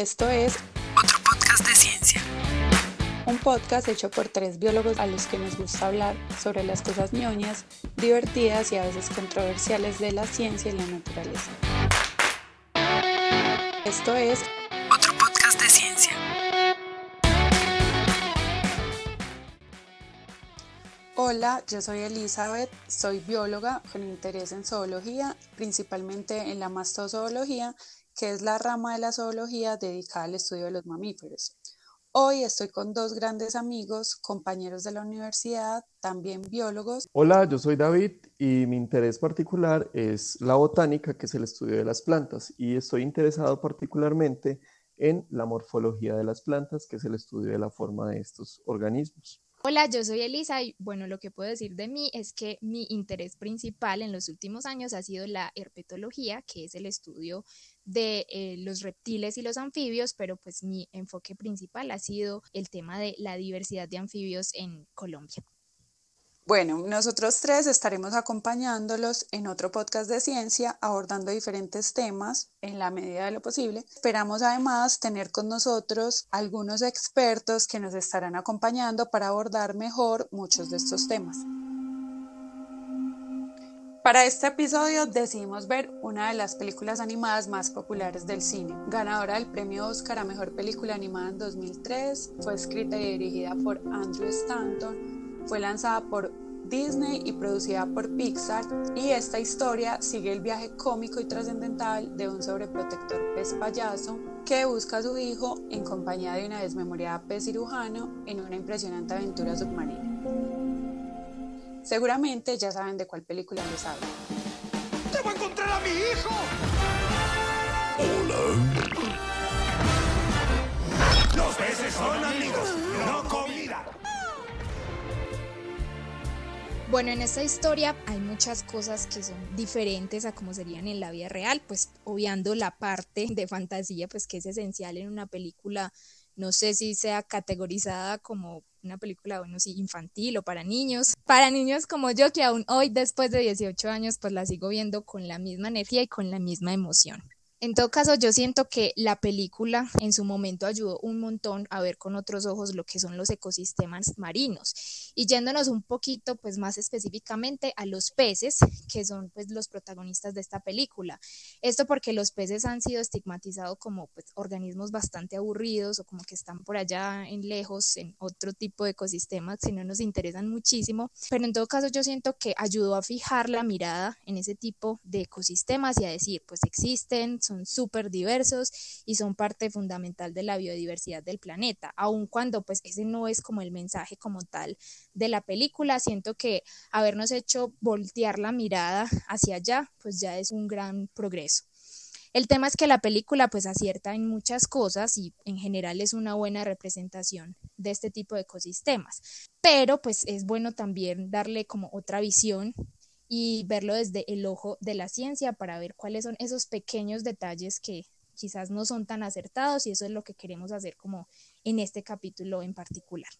Esto es otro podcast de ciencia. Un podcast hecho por tres biólogos a los que nos gusta hablar sobre las cosas ñoñas, divertidas y a veces controversiales de la ciencia y la naturaleza. Esto es otro podcast de ciencia. Hola, yo soy Elizabeth, soy bióloga con interés en zoología, principalmente en la mastozoología que es la rama de la zoología dedicada al estudio de los mamíferos. Hoy estoy con dos grandes amigos, compañeros de la universidad, también biólogos. Hola, yo soy David y mi interés particular es la botánica, que es el estudio de las plantas, y estoy interesado particularmente en la morfología de las plantas, que es el estudio de la forma de estos organismos. Hola, yo soy Elisa y bueno, lo que puedo decir de mí es que mi interés principal en los últimos años ha sido la herpetología, que es el estudio de eh, los reptiles y los anfibios, pero pues mi enfoque principal ha sido el tema de la diversidad de anfibios en Colombia. Bueno, nosotros tres estaremos acompañándolos en otro podcast de ciencia abordando diferentes temas en la medida de lo posible. Esperamos además tener con nosotros algunos expertos que nos estarán acompañando para abordar mejor muchos de estos temas. Para este episodio decidimos ver una de las películas animadas más populares del cine. Ganadora del premio Oscar a Mejor Película Animada en 2003, fue escrita y dirigida por Andrew Stanton fue lanzada por Disney y producida por Pixar y esta historia sigue el viaje cómico y trascendental de un sobreprotector pez payaso que busca a su hijo en compañía de una desmemoriada pez cirujano en una impresionante aventura submarina. Seguramente ya saben de cuál película les hablo. ¡Debo encontrar a mi hijo! Hola. Los peces son amigos, no comida. Bueno, en esta historia hay muchas cosas que son diferentes a como serían en la vida real, pues obviando la parte de fantasía, pues que es esencial en una película, no sé si sea categorizada como una película, bueno, sí, infantil o para niños. Para niños como yo, que aún hoy, después de 18 años, pues la sigo viendo con la misma energía y con la misma emoción. En todo caso, yo siento que la película en su momento ayudó un montón a ver con otros ojos lo que son los ecosistemas marinos. Y yéndonos un poquito, pues más específicamente a los peces, que son pues los protagonistas de esta película. Esto porque los peces han sido estigmatizados como pues organismos bastante aburridos o como que están por allá en lejos en otro tipo de ecosistemas, si no nos interesan muchísimo. Pero en todo caso, yo siento que ayudó a fijar la mirada en ese tipo de ecosistemas y a decir, pues existen, son súper diversos y son parte fundamental de la biodiversidad del planeta, aun cuando pues ese no es como el mensaje como tal de la película, siento que habernos hecho voltear la mirada hacia allá pues ya es un gran progreso. El tema es que la película pues acierta en muchas cosas y en general es una buena representación de este tipo de ecosistemas, pero pues es bueno también darle como otra visión y verlo desde el ojo de la ciencia para ver cuáles son esos pequeños detalles que quizás no son tan acertados y eso es lo que queremos hacer como en este capítulo en particular.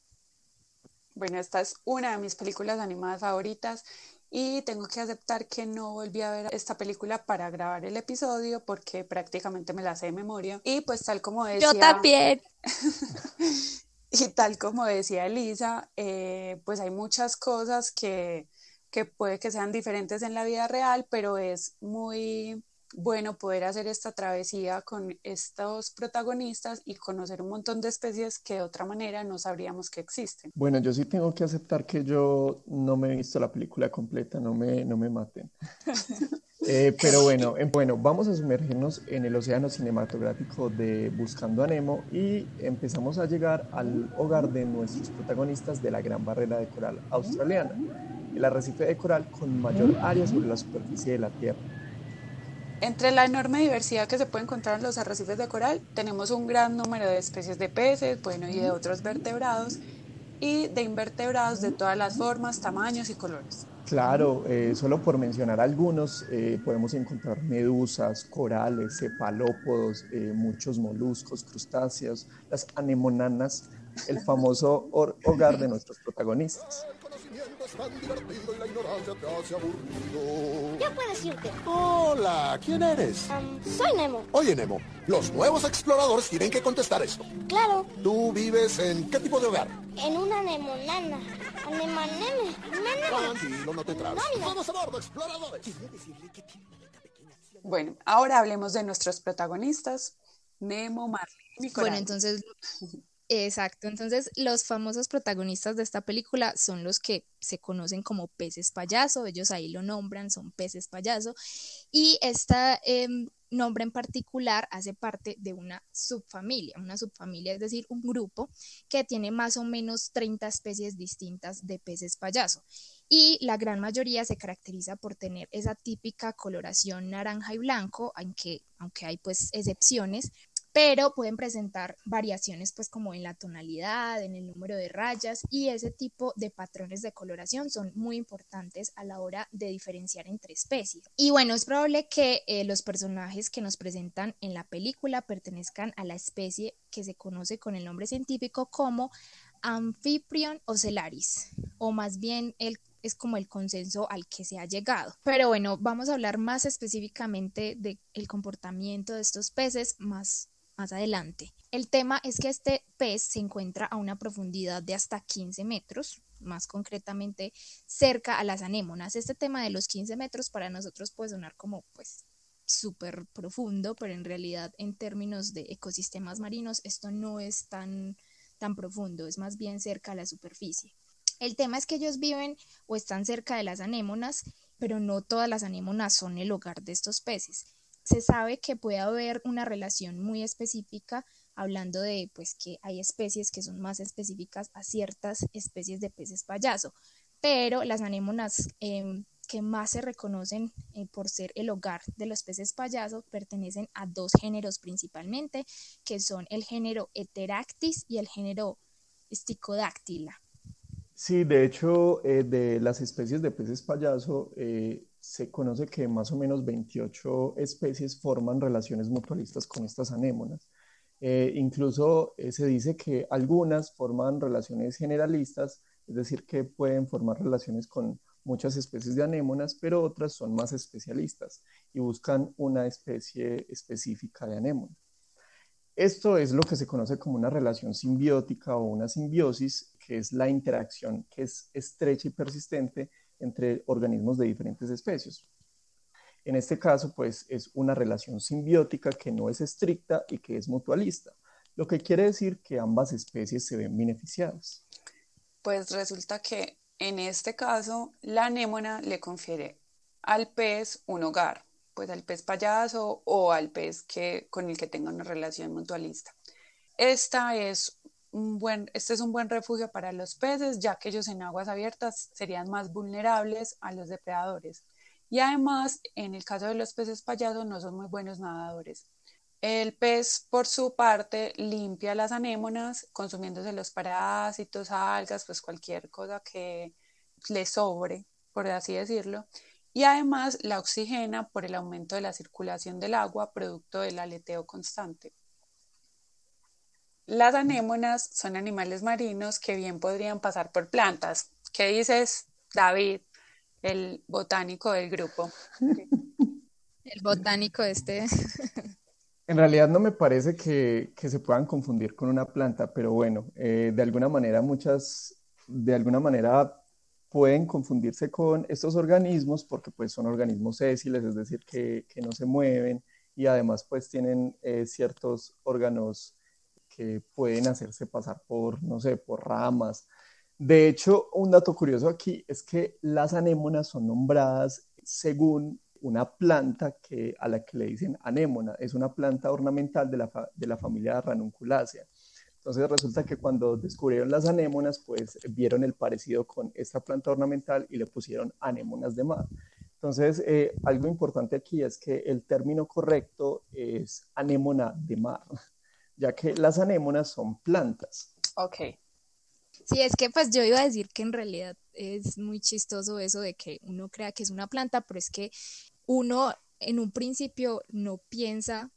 Bueno, esta es una de mis películas animadas favoritas y tengo que aceptar que no volví a ver esta película para grabar el episodio porque prácticamente me la sé de memoria y pues tal como decía... Yo también. y tal como decía Elisa, eh, pues hay muchas cosas que que puede que sean diferentes en la vida real, pero es muy bueno poder hacer esta travesía con estos protagonistas y conocer un montón de especies que de otra manera no sabríamos que existen. Bueno, yo sí tengo que aceptar que yo no me he visto la película completa, no me, no me maten. Eh, pero bueno, bueno, vamos a sumergirnos en el océano cinematográfico de Buscando a Nemo y empezamos a llegar al hogar de nuestros protagonistas de la Gran Barrera de Coral australiana el arrecife de coral con mayor área sobre la superficie de la Tierra. Entre la enorme diversidad que se puede encontrar en los arrecifes de coral, tenemos un gran número de especies de peces, bueno, y de otros vertebrados, y de invertebrados de todas las formas, tamaños y colores. Claro, eh, solo por mencionar algunos, eh, podemos encontrar medusas, corales, cefalópodos, eh, muchos moluscos, crustáceos, las anemonanas, el famoso hogar de nuestros protagonistas. conocimiento es tan divertido y la ignorancia te hace aburrido. Ya puedes irte. Hola, ¿quién eres? Um, soy Nemo. Oye, Nemo, los nuevos exploradores tienen que contestar esto. Claro, ¿Tú vives en qué tipo de hogar? en una nemonana. Anemaneme. Nana. Tranquilo, no te trabes. Vamos a bordo, exploradores. Bueno, ahora hablemos de nuestros protagonistas, Nemo, Marley y Bueno, entonces, exacto. Entonces, los famosos protagonistas de esta película son los que se conocen como peces payaso. Ellos ahí lo nombran, son peces payaso. Y este nombre en particular hace parte de una subfamilia. Una subfamilia, es decir, un grupo que tiene más o menos 30 especies distintas de peces payaso. Y la gran mayoría se caracteriza por tener esa típica coloración naranja y blanco, aunque, aunque hay pues excepciones, pero pueden presentar variaciones pues como en la tonalidad, en el número de rayas y ese tipo de patrones de coloración son muy importantes a la hora de diferenciar entre especies. Y bueno, es probable que eh, los personajes que nos presentan en la película pertenezcan a la especie que se conoce con el nombre científico como Amphiprion ocellaris, o más bien es como el consenso al que se ha llegado. Pero bueno, vamos a hablar más específicamente del comportamiento de estos peces más, más adelante. El tema es que este pez se encuentra a una profundidad de hasta 15 metros, más concretamente cerca a las anémonas. Este tema de los 15 metros para nosotros puede sonar como pues súper profundo, pero en realidad en términos de ecosistemas marinos esto no es tan, tan profundo, es más bien cerca a la superficie. El tema es que ellos viven o están cerca de las anémonas, pero no todas las anémonas son el hogar de estos peces. Se sabe que puede haber una relación muy específica hablando de pues que hay especies que son más específicas a ciertas especies de peces payaso, pero las anémonas eh, que más se reconocen eh, por ser el hogar de los peces payaso pertenecen a dos géneros principalmente, que son el género Heteractis y el género Sticodáctila. Sí, de hecho, eh, de las especies de peces payaso, eh, se conoce que más o menos 28 especies forman relaciones mutualistas con estas anémonas. Eh, incluso eh, se dice que algunas forman relaciones generalistas, es decir, que pueden formar relaciones con muchas especies de anémonas, pero otras son más especialistas y buscan una especie específica de anémona. Esto es lo que se conoce como una relación simbiótica o una simbiosis, que es la interacción que es estrecha y persistente entre organismos de diferentes especies. En este caso, pues es una relación simbiótica que no es estricta y que es mutualista, lo que quiere decir que ambas especies se ven beneficiadas. Pues resulta que en este caso la anémona le confiere al pez un hogar, pues al pez payaso o al pez que, con el que tenga una relación mutualista. Esta es un buen, este es un buen refugio para los peces, ya que ellos en aguas abiertas serían más vulnerables a los depredadores. Y además, en el caso de los peces payasos, no son muy buenos nadadores. El pez, por su parte, limpia las anémonas, consumiéndose los parásitos, algas, pues cualquier cosa que le sobre, por así decirlo. Y además la oxigena por el aumento de la circulación del agua, producto del aleteo constante. Las anémonas son animales marinos que bien podrían pasar por plantas. ¿Qué dices, David, el botánico del grupo? El botánico este. En realidad no me parece que, que se puedan confundir con una planta, pero bueno, eh, de alguna manera muchas, de alguna manera pueden confundirse con estos organismos porque pues son organismos sésiles, es decir, que, que no se mueven y además pues tienen eh, ciertos órganos que pueden hacerse pasar por, no sé, por ramas. De hecho, un dato curioso aquí es que las anémonas son nombradas según una planta que, a la que le dicen anémona. Es una planta ornamental de la, de la familia Ranunculaceae. Entonces resulta que cuando descubrieron las anémonas, pues vieron el parecido con esta planta ornamental y le pusieron anémonas de mar. Entonces, eh, algo importante aquí es que el término correcto es anémona de mar, ya que las anémonas son plantas. Ok. Sí, es que pues yo iba a decir que en realidad es muy chistoso eso de que uno crea que es una planta, pero es que uno en un principio no piensa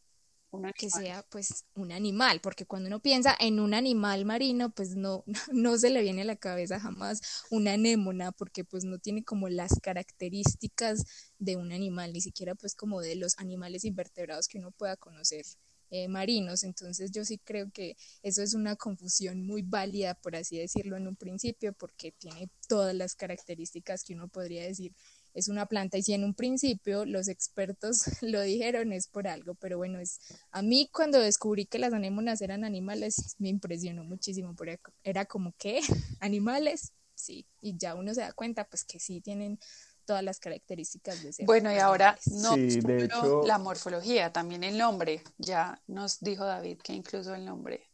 que animal. sea pues un animal, porque cuando uno piensa en un animal marino, pues no, no se le viene a la cabeza jamás una anémona, porque pues no tiene como las características de un animal, ni siquiera pues como de los animales invertebrados que uno pueda conocer eh, marinos. Entonces yo sí creo que eso es una confusión muy válida, por así decirlo, en un principio, porque tiene todas las características que uno podría decir es una planta. Y si en un principio los expertos lo dijeron es por algo, pero bueno, es a mí cuando descubrí que las anémonas eran animales me impresionó muchísimo, porque era como que animales, sí, y ya uno se da cuenta pues que sí tienen todas las características de ser Bueno, y ahora no Sí, solo de hecho- la morfología, también el nombre. Ya nos dijo David que incluso el nombre.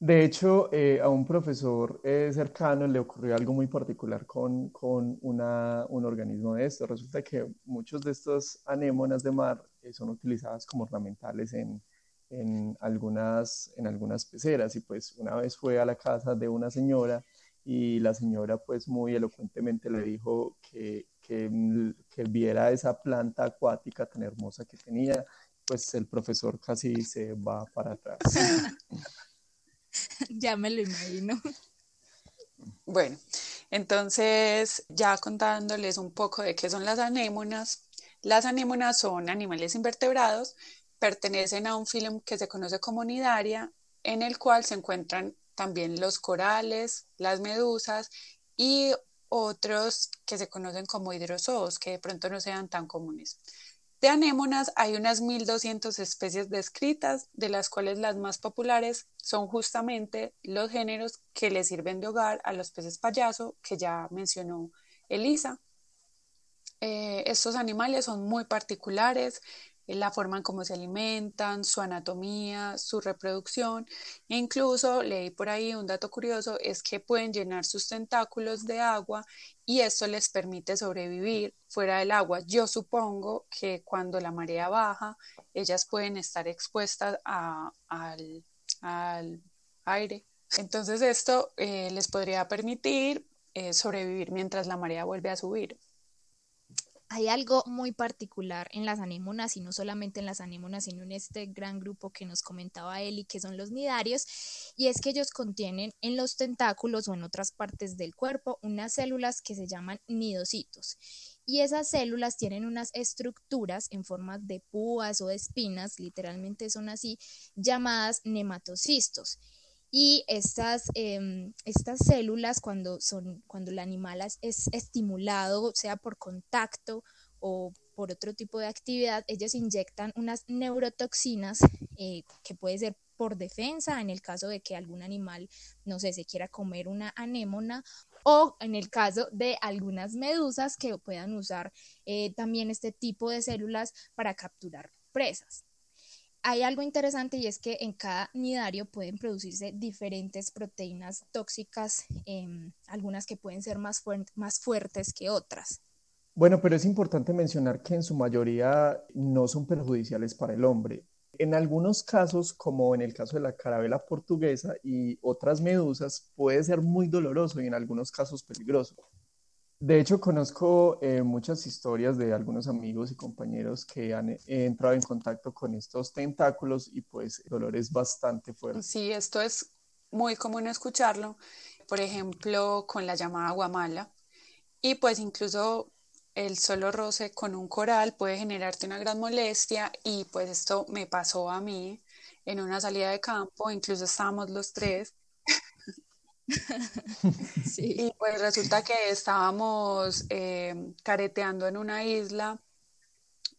De hecho, eh, a un profesor eh, cercano le ocurrió algo muy particular con, con una, un organismo de estos. Resulta que muchos de estos anémonas de mar eh, son utilizadas como ornamentales en, en algunas, en algunas peceras. Y pues una vez fue a la casa de una señora y la señora pues muy elocuentemente le dijo que, que, que viera esa planta acuática tan hermosa que tenía. Pues el profesor casi se va para atrás. ya me lo imagino. Bueno, entonces ya contándoles un poco de qué son las anémonas. Las anémonas son animales invertebrados, pertenecen a un filo que se conoce como nidaria, en el cual se encuentran también los corales, las medusas y otros que se conocen como hidrozoos, que de pronto no sean tan comunes. De anémonas hay unas 1200 especies descritas, de las cuales las más populares son justamente los géneros que le sirven de hogar a los peces payaso, que ya mencionó Elisa. Eh, estos animales son muy particulares, la forma en cómo se alimentan, su anatomía, su reproducción. E incluso leí por ahí un dato curioso, es que pueden llenar sus tentáculos de agua y esto les permite sobrevivir fuera del agua. Yo supongo que cuando la marea baja, ellas pueden estar expuestas al, al aire. Entonces esto eh, les podría permitir eh, sobrevivir mientras la marea vuelve a subir. Hay algo muy particular en las anémonas y no solamente en las anémonas, sino en este gran grupo que nos comentaba Eli, que son los nidarios, y es que ellos contienen en los tentáculos o en otras partes del cuerpo unas células que se llaman nidocitos. Y esas células tienen unas estructuras en forma de púas o espinas, literalmente son así, llamadas nematocistos. Y estas, em, estas células, cuando, son, cuando el animal es, es estimulado, sea por contacto o por otro tipo de actividad, ellos inyectan unas neurotoxinas eh, que puede ser por defensa, en el caso de que algún animal, no sé, se quiera comer una anémona, o en el caso de algunas medusas que puedan usar eh, también este tipo de células para capturar presas hay algo interesante y es que en cada nidario pueden producirse diferentes proteínas tóxicas, eh, algunas que pueden ser más, más fuertes que otras. Bueno, pero es importante mencionar que en su mayoría no son perjudiciales para el hombre. En algunos casos, como en el caso de la carabela portuguesa y otras medusas, puede ser muy doloroso y en algunos casos peligroso. De hecho, conozco eh, muchas historias de algunos amigos y compañeros que han eh, entrado en contacto con estos tentáculos y pues el dolor es bastante fuerte. Sí, esto es muy común escucharlo, por ejemplo, con la llamada guamala. Y pues incluso el solo roce con un coral puede generarte una gran molestia y pues esto me pasó a mí en una salida de campo, incluso estábamos los tres Y pues resulta que estábamos eh, careteando en una isla,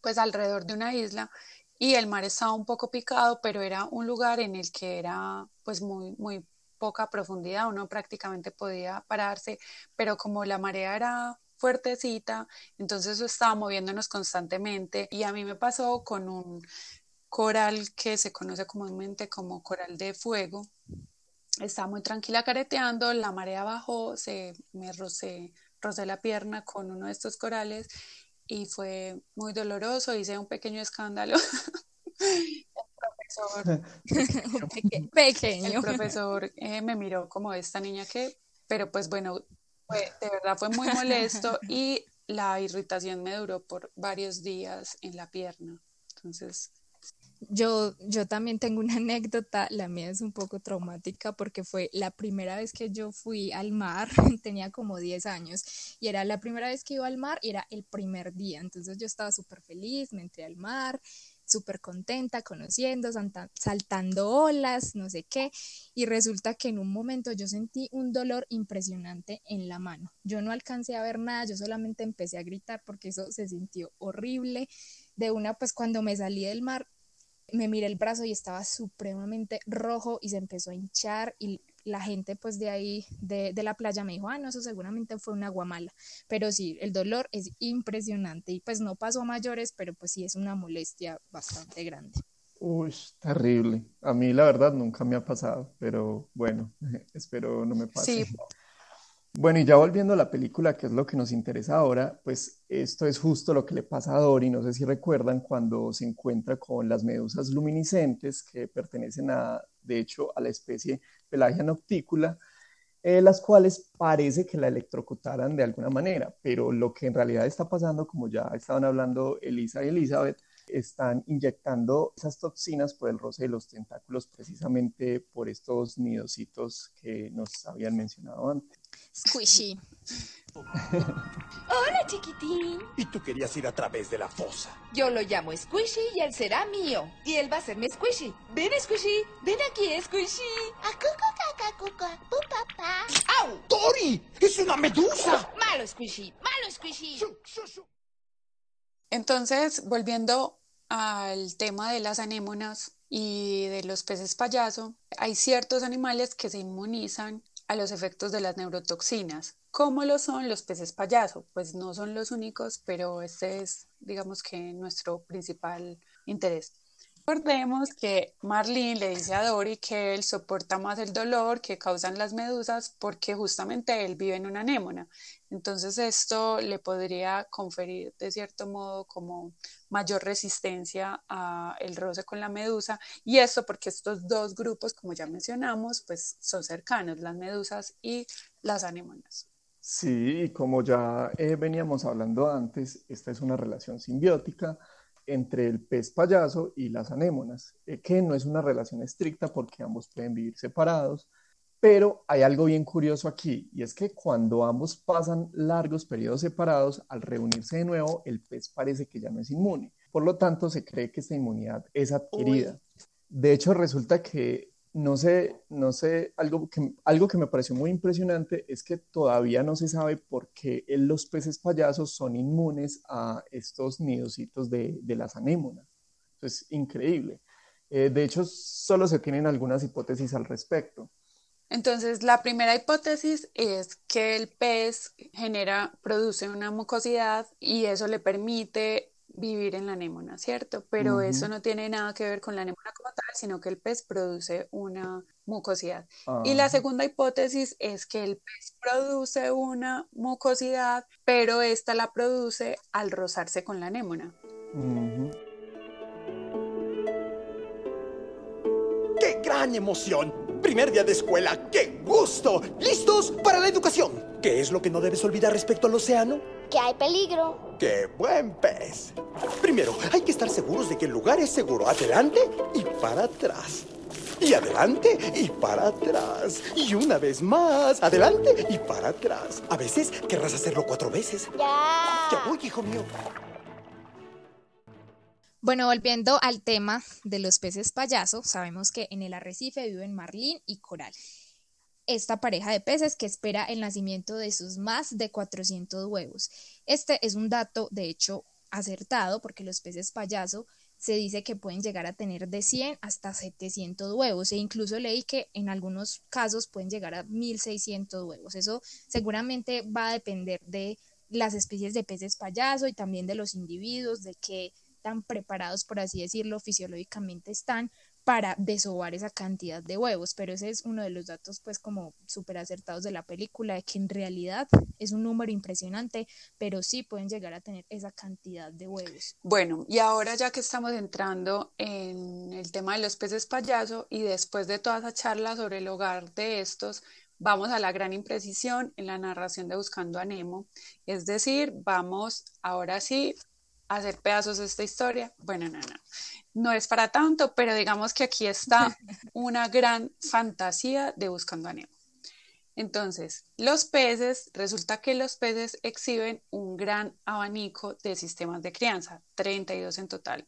pues alrededor de una isla, y el mar estaba un poco picado, pero era un lugar en el que era pues muy, muy poca profundidad, uno prácticamente podía pararse, pero como la marea era fuertecita, entonces eso estaba moviéndonos constantemente y a mí me pasó con un coral que se conoce comúnmente como coral de fuego, estaba muy tranquila careteando, la marea bajó, se me rocé, rocé la pierna con uno de estos corales y fue muy doloroso, hice un pequeño escándalo. el profesor, Peque pequeño. el profesor eh, me miró como esta niña que, pero pues bueno, fue, de verdad fue muy molesto y la irritación me duró por varios días en la pierna. Entonces, Yo, yo también tengo una anécdota, la mía es un poco traumática porque fue la primera vez que yo fui al mar, tenía como 10 años y era la primera vez que iba al mar y era el primer día, entonces yo estaba súper feliz, me entré al mar, súper contenta, conociendo, saltando olas, no sé qué, y resulta que en un momento yo sentí un dolor impresionante en la mano. Yo no alcancé a ver nada, yo solamente empecé a gritar porque eso se sintió horrible. De una, pues cuando me salí del mar, me miré el brazo y estaba supremamente rojo y se empezó a hinchar y la gente pues de ahí, de, de, la playa me dijo, ah, no, eso seguramente fue una guamala, pero sí, el dolor es impresionante y pues no pasó a mayores, pero pues sí es una molestia bastante grande. Uy, terrible. A mí la verdad nunca me ha pasado, pero bueno, espero no me pase. Sí. Bueno, y ya volviendo a la película, que es lo que nos interesa ahora, pues esto es justo lo que le pasa a Dory, no sé si recuerdan, cuando se encuentra con las medusas luminiscentes que pertenecen a, de hecho, a la especie Pelagia noctícula, eh, las cuales parece que la electrocutaran de alguna manera, pero lo que en realidad está pasando, como ya estaban hablando Elisa y Elizabeth, están inyectando esas toxinas por el roce de los tentáculos precisamente por estos nidositos que nos habían mencionado antes. Squishy. Hola, chiquitín. Y tú querías ir a través de la fosa. Yo lo llamo Squishy y él será mío. Y él va a ser mi Squishy. Ven, Squishy. Ven aquí, Squishy. papá. ¡Au! ¡Tori! ¡Es una medusa! Malo, Squishy. Malo, Squishy. Entonces, volviendo al tema de las anémonas y de los peces payaso, hay ciertos animales que se inmunizan a los efectos de las neurotoxinas. ¿Cómo lo son los peces payaso? Pues no son los únicos, pero este es, digamos que, nuestro principal interés. Recordemos que Marlene le dice a Dory que él soporta más el dolor que causan las medusas porque justamente él vive en una anémona. Entonces esto le podría conferir de cierto modo como mayor resistencia a el roce con la medusa y esto porque estos dos grupos, como ya mencionamos, pues son cercanos, las medusas y las anémonas. Sí, como ya eh, veníamos hablando antes, esta es una relación simbiótica entre el pez payaso y las anémonas, eh, que no es una relación estricta porque ambos pueden vivir separados, pero hay algo bien curioso aquí, y es que cuando ambos pasan largos periodos separados, al reunirse de nuevo, el pez parece que ya no es inmune. Por lo tanto, se cree que esta inmunidad es adquirida. De hecho, resulta que no sé, no sé, algo que, algo que me pareció muy impresionante es que todavía no se sabe por qué los peces payasos son inmunes a estos nidositos de, de las anémonas. es increíble. Eh, de hecho, solo se tienen algunas hipótesis al respecto. Entonces, la primera hipótesis es que el pez genera, produce una mucosidad y eso le permite vivir en la anémona, ¿cierto? Pero eso no tiene nada que ver con la anémona como tal, sino que el pez produce una mucosidad. Y la ah. segunda hipótesis es que el pez produce una mucosidad, pero esta la produce al rozarse con la anémona. ¡Qué gran emoción! Primer día de escuela, ¡qué gusto! ¿Listos para la educación? ¿Qué es lo que no debes olvidar respecto al océano? Que hay peligro. ¡Qué buen pez! Primero, hay que estar seguros de que el lugar es seguro. Adelante y para atrás. Y adelante y para atrás. Y una vez más, adelante y para atrás. A veces querrás hacerlo cuatro veces. Ya. Ya voy, hijo mío. Bueno, volviendo al tema de los peces payaso, sabemos que en el arrecife viven marlín y coral. Esta pareja de peces que espera el nacimiento de sus más de 400 huevos. Este es un dato, de hecho, acertado porque los peces payaso se dice que pueden llegar a tener de 100 hasta 700 huevos e incluso leí que en algunos casos pueden llegar a 1600 huevos. Eso seguramente va a depender de las especies de peces payaso y también de los individuos, de que tan preparados, por así decirlo, fisiológicamente están para desovar esa cantidad de huevos, pero ese es uno de los datos pues como súper acertados de la película, de que en realidad es un número impresionante, pero sí pueden llegar a tener esa cantidad de huevos. Bueno, y ahora ya que estamos entrando en el tema de los peces payaso y después de toda esa charla sobre el hogar de estos, vamos a la gran imprecisión en la narración de Buscando a Nemo, es decir, vamos ahora sí hacer pedazos esta historia. Bueno, no, no, no es para tanto, pero digamos que aquí está una gran fantasía de Buscando a Nemo. Entonces, los peces, resulta que los peces exhiben un gran abanico de sistemas de crianza, 32 en total.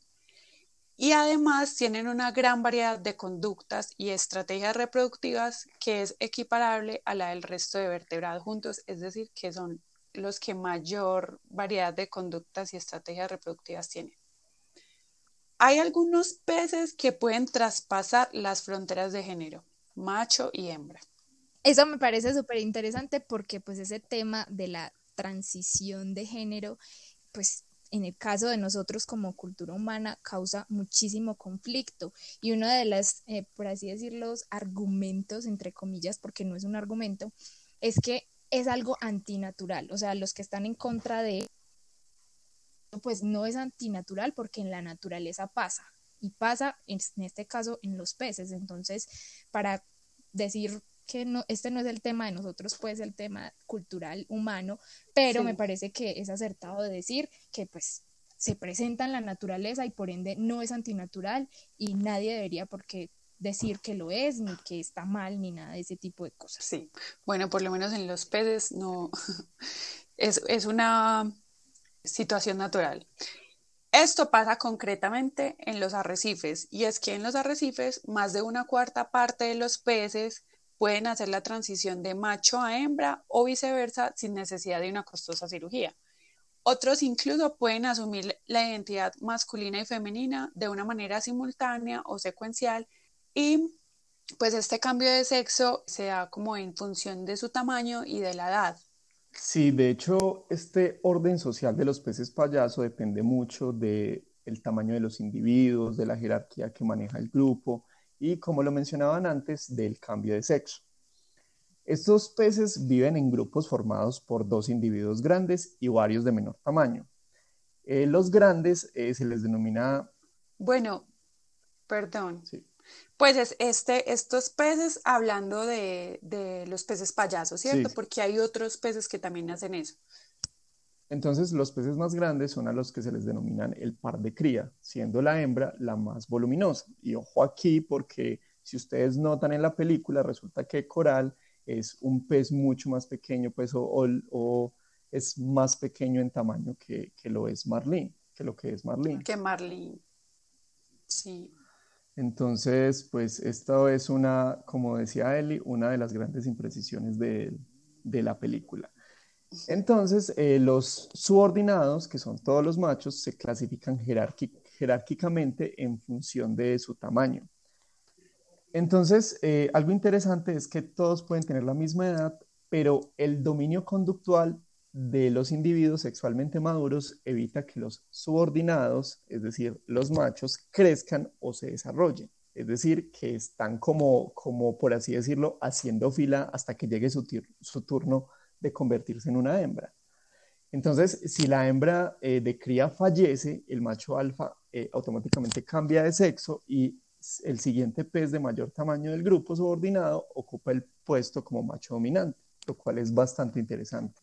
Y además tienen una gran variedad de conductas y estrategias reproductivas que es equiparable a la del resto de vertebrados juntos, es decir, que son los que mayor variedad de conductas y estrategias reproductivas tienen. Hay algunos peces que pueden traspasar las fronteras de género, macho y hembra. Eso me parece súper interesante porque pues ese tema de la transición de género, pues en el caso de nosotros como cultura humana causa muchísimo conflicto y uno de los, eh, por así decirlo, argumentos, entre comillas, porque no es un argumento, es que es algo antinatural, o sea, los que están en contra de pues no es antinatural porque en la naturaleza pasa y pasa en este caso en los peces. Entonces, para decir que no, este no es el tema de nosotros, pues el tema cultural humano, pero me parece que es acertado de decir que pues se presenta en la naturaleza y por ende no es antinatural y nadie debería porque decir que lo es, ni que está mal, ni nada de ese tipo de cosas. Sí, bueno, por lo menos en los peces no es, es una situación natural. Esto pasa concretamente en los arrecifes y es que en los arrecifes más de una cuarta parte de los peces pueden hacer la transición de macho a hembra o viceversa sin necesidad de una costosa cirugía. Otros incluso pueden asumir la identidad masculina y femenina de una manera simultánea o secuencial y pues este cambio de sexo se da como en función de su tamaño y de la edad. Sí, de hecho, este orden social de los peces payaso depende mucho del tamaño de los individuos, de la jerarquía que maneja el grupo y, como lo mencionaban antes, del cambio de sexo. Estos peces viven en grupos formados por dos individuos grandes y varios de menor tamaño. Eh, los grandes eh, se les denomina... Bueno, perdón. Sí. Pues es este, estos peces, hablando de, los peces payasos, ¿cierto? Porque hay otros peces que también hacen eso. Entonces, los peces más grandes son a los que se les denominan el par de cría, siendo la hembra la más voluminosa. Y ojo aquí, porque si ustedes notan en la película, resulta que Coral es un pez mucho más pequeño, pues, o, es más pequeño en tamaño que, que, lo es Marlene, que lo que es Marlene. Que Marlene, sí. Entonces, pues esto es una, como decía Eli, una de las grandes imprecisiones de, la película. Entonces, eh, los subordinados, que son todos los machos, se clasifican jerárquicamente en función de su tamaño. Entonces, eh, algo interesante es que todos pueden tener la misma edad, pero el dominio conductual de los individuos sexualmente maduros evita que los subordinados, es decir, los machos, crezcan o se desarrollen. Es decir, que están como, como por así decirlo, haciendo fila hasta que llegue su, turno de convertirse en una hembra. Entonces, si la hembra eh, de cría fallece, el macho alfa eh, automáticamente cambia de sexo y el siguiente pez de mayor tamaño del grupo subordinado ocupa el puesto como macho dominante, lo cual es bastante interesante.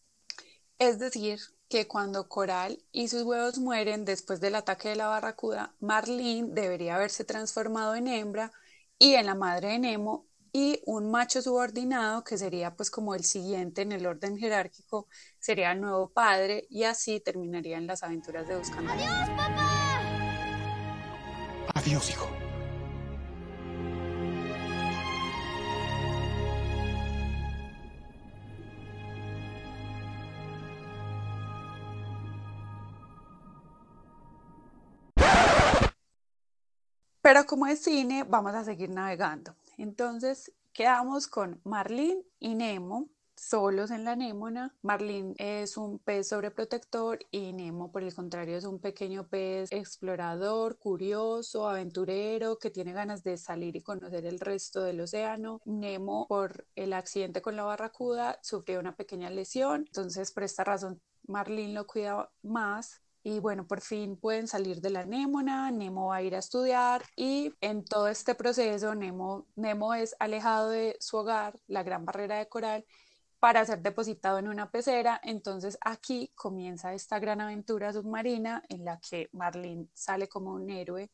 Es decir, que cuando Coral y sus huevos mueren después del ataque de la barracuda, Marlene debería haberse transformado en hembra y en la madre de Nemo y un macho subordinado que sería pues como el siguiente en el orden jerárquico sería el nuevo padre y así terminarían las aventuras de Buscando. Adiós, papá. Adiós, hijo. Pero como es cine, vamos a seguir navegando. Entonces, quedamos con Marlene y Nemo solos en la anémona. Marlene es un pez sobreprotector y Nemo, por el contrario, es un pequeño pez explorador, curioso, aventurero, que tiene ganas de salir y conocer el resto del océano. Nemo, por el accidente con la barracuda, sufrió una pequeña lesión, entonces por esta razón Marlene lo cuida más y bueno, por fin pueden salir de la anémona, Nemo va a ir a estudiar y en todo este proceso Nemo, Nemo es alejado de su hogar, la gran barrera de coral, para ser depositado en una pecera. Entonces aquí comienza esta gran aventura submarina en la que Marlene sale como un héroe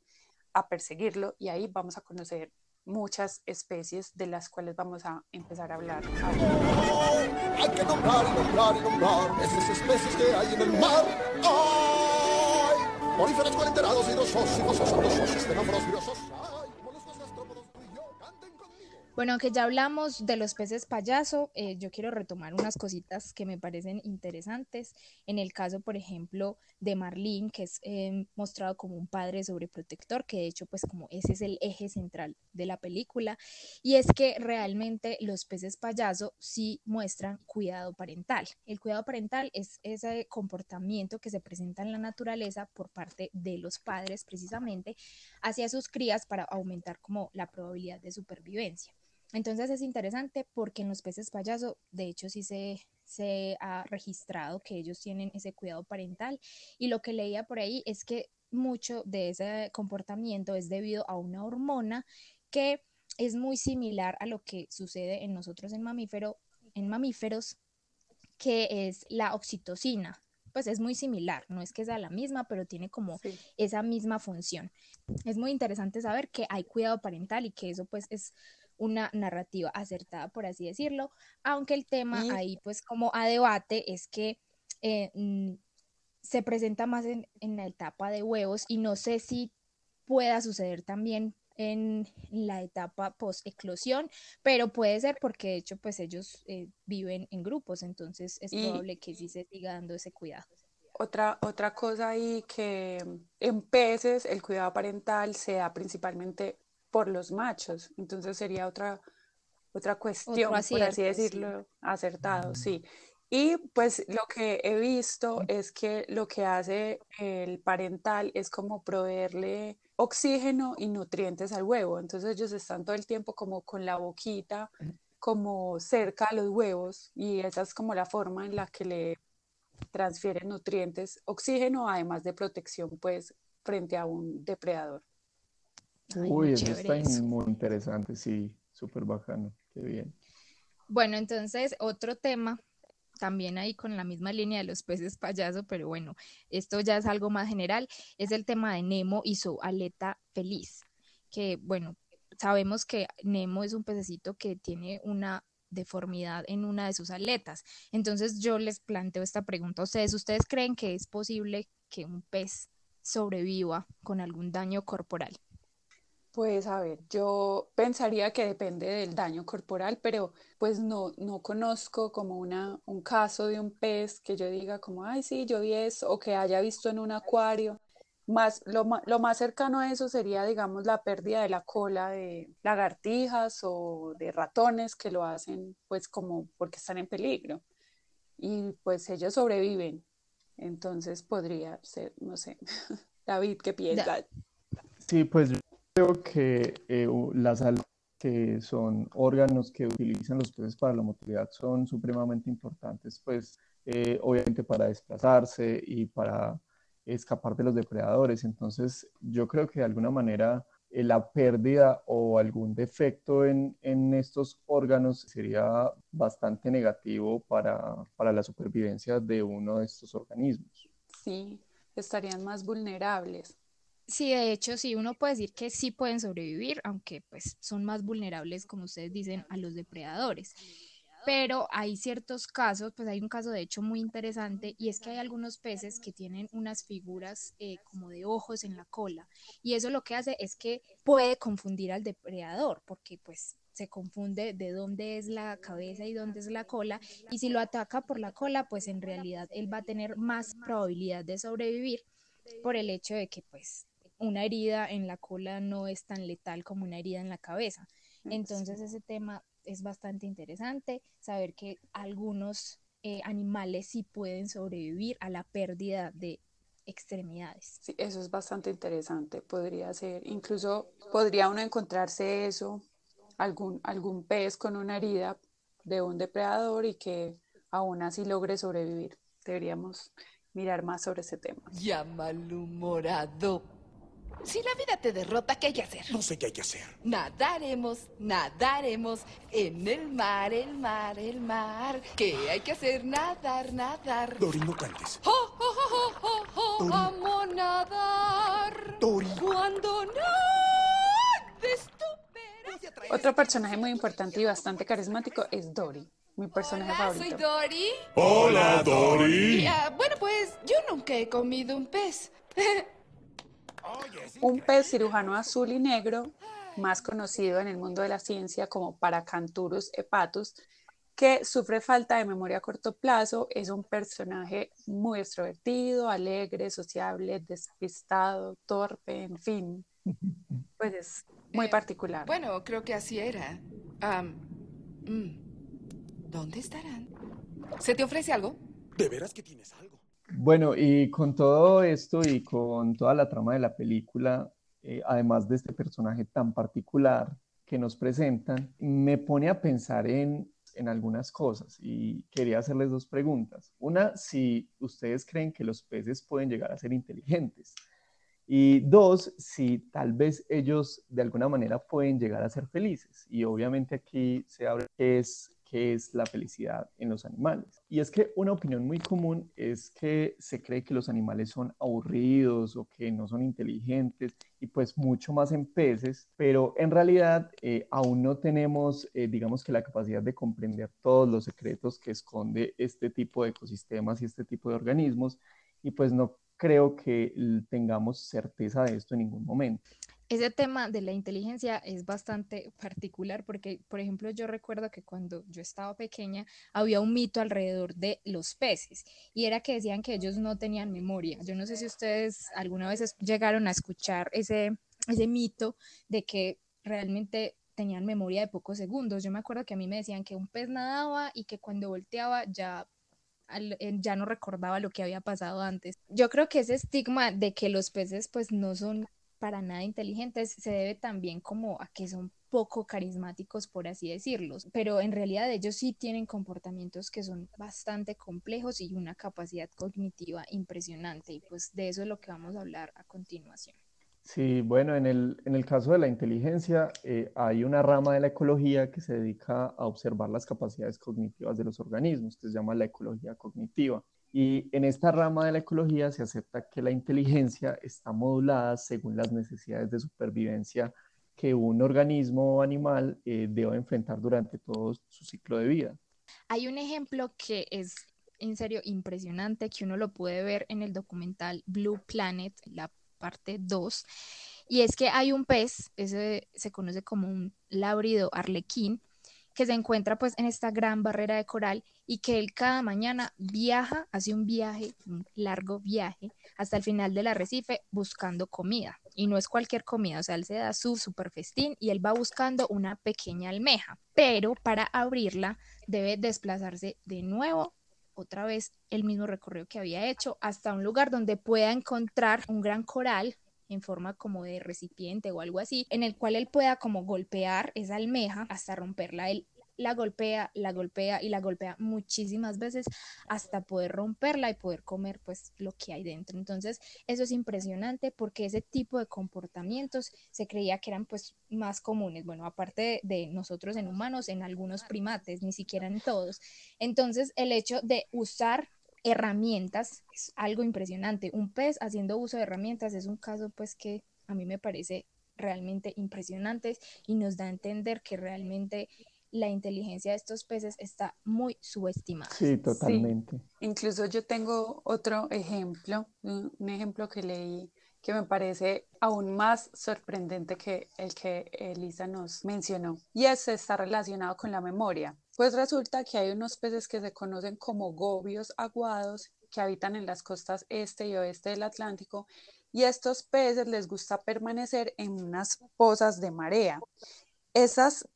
a perseguirlo y ahí vamos a conocer muchas especies de las cuales vamos a empezar a hablar. Oh, hay que nombrar y nombrar y nombrar esas especies que hay en el mar. ¡Ay! Moríferos colenterados, hidrosos, hidrosos, andosos, esteróforos, virosos. Bueno, aunque ya hablamos de los peces payaso, eh, yo quiero retomar unas cositas que me parecen interesantes. En el caso, por ejemplo, de Marlene, que es eh, mostrado como un padre sobreprotector, que de hecho, pues como ese es el eje central de la película, y es que realmente los peces payaso sí muestran cuidado parental. El cuidado parental es ese comportamiento que se presenta en la naturaleza por parte de los padres, precisamente, hacia sus crías para aumentar como la probabilidad de supervivencia. Entonces es interesante porque en los peces payaso, de hecho, sí se, se ha registrado que ellos tienen ese cuidado parental y lo que leía por ahí es que mucho de ese comportamiento es debido a una hormona que es muy similar a lo que sucede en nosotros en mamífero, en mamíferos, que es la oxitocina. Pues es muy similar, no es que sea la misma, pero tiene como Sí. esa misma función. Es muy interesante saber que hay cuidado parental y que eso pues es una narrativa acertada, por así decirlo, aunque el tema ahí pues como a debate es que eh, mm, se presenta más en, en la etapa de huevos y no sé si pueda suceder también en la etapa post-eclosión, pero puede ser porque de hecho pues ellos eh, viven en grupos, entonces es Y- probable que sí se siga dando ese cuidado. Otra, otra cosa ahí que en peces el cuidado parental se da principalmente por los machos, entonces sería otra, otra cuestión, por así acierto, sí. decirlo, acertado, sí. Y pues lo que he visto es que lo que hace el parental es como proveerle oxígeno y nutrientes al huevo, entonces ellos están todo el tiempo como con la boquita, como cerca a los huevos y esa es como la forma en la que le transfieren nutrientes, oxígeno, además de protección, pues, frente a un depredador. Ay, Uy, eso está eso. muy interesante, sí, súper bacano, qué bien. Bueno, entonces otro tema, también ahí con la misma línea de los peces payaso, pero bueno, esto ya es algo más general, es el tema de Nemo y su aleta feliz, que bueno, sabemos que Nemo es un pececito que tiene una deformidad en una de sus aletas. Entonces yo les planteo esta pregunta a ustedes, ¿ustedes creen que es posible que un pez sobreviva con algún daño corporal? Pues a ver, yo pensaría que depende del daño corporal, pero pues no, no conozco como una, un caso de un pez que yo diga como, ay, sí, yo vi eso, o que haya visto en un acuario. Más, lo, lo más cercano a eso sería, digamos, la pérdida de la cola de lagartijas o de ratones que lo hacen pues como porque están en peligro. Y pues ellos sobreviven. Entonces podría ser, no sé. David, ¿qué piensas? Sí, pues yo creo que eh, las que son órganos que utilizan los peces para la motilidad, son supremamente importantes, pues eh, obviamente para desplazarse y para escapar de los depredadores. Entonces, yo creo que de alguna manera eh, la pérdida o algún defecto en, en estos órganos sería bastante negativo para, para la supervivencia de uno de estos organismos. Sí, estarían más vulnerables. Sí, de hecho, sí, uno puede decir que sí pueden sobrevivir, aunque pues son más vulnerables, como ustedes dicen, a los depredadores. Pero hay ciertos casos, pues hay un caso de hecho muy interesante y es que hay algunos peces que tienen unas figuras eh, como de ojos en la cola y eso lo que hace es que puede confundir al depredador porque pues se confunde de dónde es la cabeza y dónde es la cola y si lo ataca por la cola pues en realidad él va a tener más probabilidad de sobrevivir por el hecho de que pues una herida en la cola no es tan letal como una herida en la cabeza. Entonces ese tema es bastante interesante, saber que algunos eh, animales sí pueden sobrevivir a la pérdida de extremidades. Sí, eso es bastante interesante. Podría ser, incluso podría uno encontrarse eso, algún, algún pez con una herida de un depredador y que aún así logre sobrevivir. Deberíamos mirar más sobre ese tema. Ya malhumorado. Si la vida te derrota, ¿qué hay que hacer? No sé qué hay que hacer. Nadaremos, nadaremos en el mar, el mar, el mar. ¿Qué hay que hacer? Nadar, nadar. Dory, no cantes. ¡Oh, oh, oh, oh, oh, oh! Amo nadar. Dory. Cuando nades tú verás. Otro personaje muy importante y bastante carismático es Dory, mi personaje Hola, soy favorito. Dory. Hola, Dory. Y, ah, bueno, pues yo nunca he comido un pez. Un pez cirujano azul y negro, más conocido en el mundo de la ciencia como Paracanturus hepatus, que sufre falta de memoria a corto plazo, es un personaje muy extrovertido, alegre, sociable, despistado, torpe, en fin. Pues es muy Eh, particular. Bueno, creo que así era. Mm, ¿Dónde estarán? ¿Se te ofrece algo? ¿De veras que tienes algo? Bueno, y con todo esto y con toda la trama de la película, eh, además de este personaje tan particular que nos presentan, me pone a pensar en, en algunas cosas y quería hacerles dos preguntas. Una, si ustedes creen que los peces pueden llegar a ser inteligentes. Y dos, si tal vez ellos de alguna manera pueden llegar a ser felices. Y obviamente aquí se habla qué es, es la felicidad en los animales. Y es que una opinión muy común es que se cree que los animales son aburridos o que no son inteligentes y pues mucho más en peces, pero en realidad eh, aún no tenemos, eh, digamos que la capacidad de comprender todos los secretos que esconde este tipo de ecosistemas y este tipo de organismos y pues no creo que tengamos certeza de esto en ningún momento. Ese tema de la inteligencia es bastante particular porque, por ejemplo, yo recuerdo que cuando yo estaba pequeña había un mito alrededor de los peces y era que decían que ellos no tenían memoria. Yo no sé si ustedes alguna vez llegaron a escuchar ese, ese mito de que realmente tenían memoria de pocos segundos. Yo me acuerdo que a mí me decían que un pez nadaba y que cuando volteaba ya ya no recordaba lo que había pasado antes. Yo creo que ese estigma de que los peces pues no son para nada inteligentes se debe también como a que son poco carismáticos, por así decirlo, pero en realidad ellos sí tienen comportamientos que son bastante complejos y una capacidad cognitiva impresionante y pues de eso es lo que vamos a hablar a continuación. Sí, bueno, en el, en el caso de la inteligencia, eh, hay una rama de la ecología que se dedica a observar las capacidades cognitivas de los organismos, que se llama la ecología cognitiva. Y en esta rama de la ecología se acepta que la inteligencia está modulada según las necesidades de supervivencia que un organismo animal eh, debe enfrentar durante todo su ciclo de vida. Hay un ejemplo que es en serio impresionante, que uno lo puede ver en el documental Blue Planet, la parte 2, y es que hay un pez, ese se conoce como un lábrido arlequín, que se encuentra pues en esta gran barrera de coral y que él cada mañana viaja, hace un viaje, un largo viaje, hasta el final del arrecife buscando comida. Y no es cualquier comida, o sea, él se da su super festín y él va buscando una pequeña almeja, pero para abrirla debe desplazarse de nuevo otra vez el mismo recorrido que había hecho hasta un lugar donde pueda encontrar un gran coral en forma como de recipiente o algo así, en el cual él pueda como golpear esa almeja hasta romperla. Él la golpea, la golpea y la golpea muchísimas veces hasta poder romperla y poder comer pues lo que hay dentro. Entonces eso es impresionante porque ese tipo de comportamientos se creía que eran pues más comunes, bueno, aparte de, de nosotros en humanos, en algunos primates, ni siquiera en todos. Entonces el hecho de usar herramientas es algo impresionante. Un pez haciendo uso de herramientas es un caso pues que a mí me parece realmente impresionante y nos da a entender que realmente la inteligencia de estos peces está muy subestimada. Sí, totalmente. Incluso yo tengo otro ejemplo, un un ejemplo que leí que me parece aún más sorprendente que el que Elisa nos mencionó, y ese está relacionado con la memoria. Pues resulta que hay unos peces que se conocen como gobios aguados que habitan en las costas este y oeste del Atlántico, y a estos peces les gusta permanecer en unas pozas de marea. Esas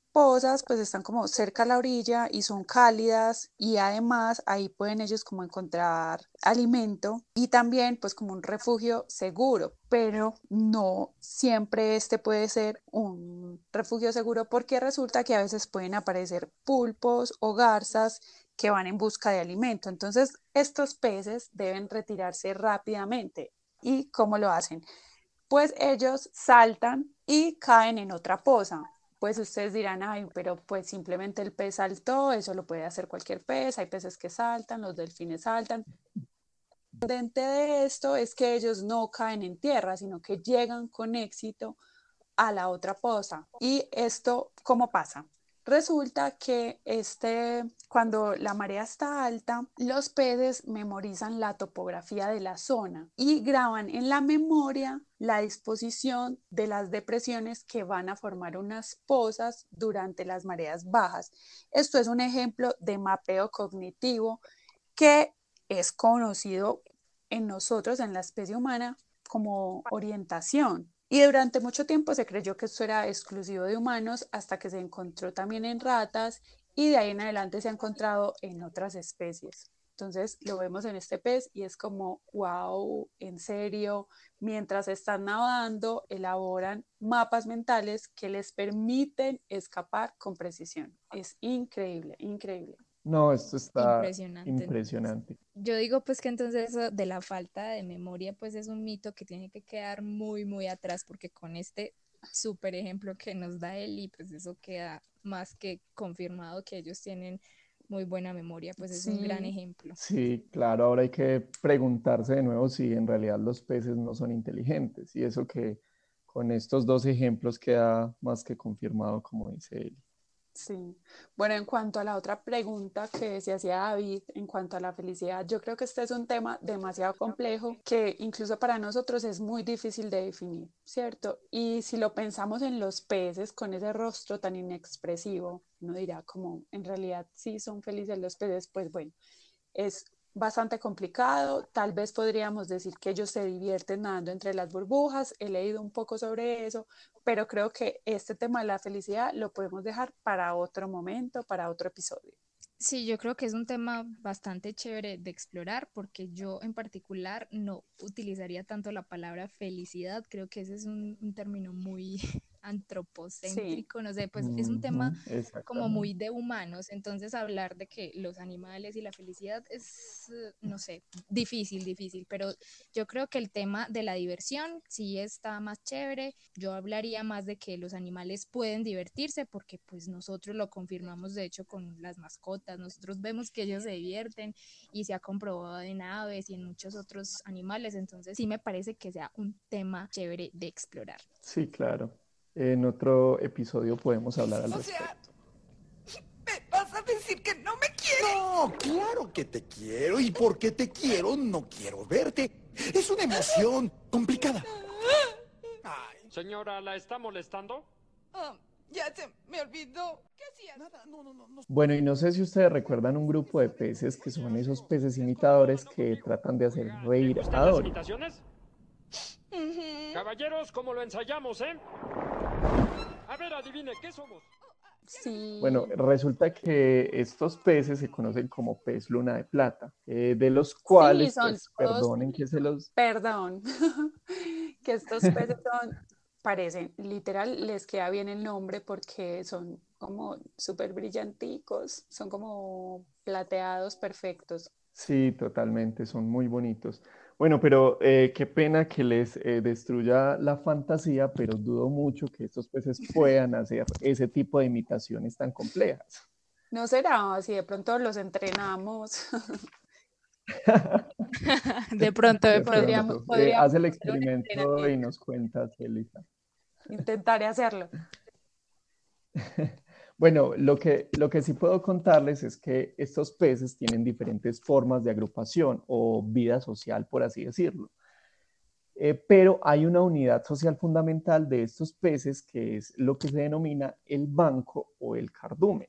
pues están como cerca a la orilla y son cálidas y además ahí pueden ellos como encontrar alimento y también pues como un refugio seguro, pero no siempre este puede ser un refugio seguro porque resulta que a veces pueden aparecer pulpos o garzas que van en busca de alimento. Entonces estos peces deben retirarse rápidamente. ¿Y cómo lo hacen? pues ellos saltan y caen en otra poza. Pues ustedes dirán, ay, pero pues simplemente el pez saltó, eso lo puede hacer cualquier pez, hay peces que saltan, los delfines saltan. Lo de esto es que ellos no caen en tierra, sino que llegan con éxito a la otra poza. ¿Y esto cómo pasa? Resulta que este, cuando la marea está alta, los peces memorizan la topografía de la zona y graban en la memoria la disposición de las depresiones que van a formar unas pozas durante las mareas bajas. Esto es un ejemplo de mapeo cognitivo que es conocido en nosotros, en la especie humana, como orientación. Y durante mucho tiempo se creyó que esto era exclusivo de humanos hasta que se encontró también en ratas y de ahí en adelante se ha encontrado en otras especies. Entonces lo vemos en este pez y es como, wow, en serio, mientras están nadando, elaboran mapas mentales que les permiten escapar con precisión. Es increíble, increíble. No, esto está Impresionante. impresionante. Yo digo pues que entonces eso de la falta de memoria pues es un mito que tiene que quedar muy muy atrás porque con este súper ejemplo que nos da Eli pues eso queda más que confirmado que ellos tienen muy buena memoria pues es un gran ejemplo. Sí, claro, ahora hay que preguntarse de nuevo si en realidad los peces no son inteligentes. Y eso que con estos dos ejemplos queda más que confirmado, como dice él. Sí. Bueno, en cuanto a la otra pregunta que se hacía David, en cuanto a la felicidad, yo creo que este es un tema demasiado complejo que incluso para nosotros es muy difícil de definir, ¿cierto? Y si lo pensamos en los peces con ese rostro tan inexpresivo, uno dirá como en realidad sí son felices los peces, pues bueno, es bastante complicado. Tal vez podríamos decir que ellos se divierten nadando entre las burbujas. He leído un poco sobre eso, pero creo que este tema de la felicidad lo podemos dejar para otro momento, para otro episodio. Sí, yo creo que es un tema bastante chévere de explorar porque yo en particular no utilizaría tanto la palabra felicidad, creo que ese es un, un término muy antropocéntrico, no sé, pues es un tema como muy de humanos, entonces hablar de que los animales y la felicidad es, eh, no sé, difícil, difícil, pero yo creo que el tema de la diversión sí está más chévere, yo hablaría más de que los animales pueden divertirse porque pues nosotros lo confirmamos de hecho con las mascotas, nosotros vemos que ellos se divierten y se ha comprobado en aves y en muchos otros animales, entonces sí me parece que sea un tema chévere de explorar. Sí, claro. En otro episodio podemos hablar al O sea, respecto. ¿me vas a decir que no me quieres? No, claro que te quiero. Y porque te quiero, no quiero verte. Es una emoción complicada. Ay, Señora, ¿la está molestando? Ah, ya se me olvidó. ¿Qué hacías? nada, no, no, no, no. Bueno, y no sé si ustedes recuerdan un grupo de peces que son esos peces imitadores que tratan de hacer Oiga, ¿le reír a las Dory. imitaciones? Ujú. Caballeros, ¿cómo lo ensayamos, eh? A ver, adivine, ¿qué somos? Sí. Bueno, resulta que estos peces se conocen como pez luna de plata, eh, de los cuales, son pues, perdonen que se los... Perdón, que estos peces son, parecen, literal, les queda bien el nombre porque son como súper brillanticos, son como plateados perfectos. Sí, totalmente, son muy bonitos. Bueno, pero eh, qué pena que les eh, destruya la fantasía, pero dudo mucho que estos peces puedan hacer ese tipo de imitaciones tan complejas. ¿No será si de pronto los entrenamos? De pronto, de pronto. podríamos- eh, haz el experimento y nos cuentas, Elisa. Intentaré hacerlo. Bueno, lo que, lo que sí puedo contarles es que estos peces tienen diferentes formas de agrupación o vida social, por así decirlo. Eh, pero hay una unidad social fundamental de estos peces que es lo que se denomina el banco o el cardumen.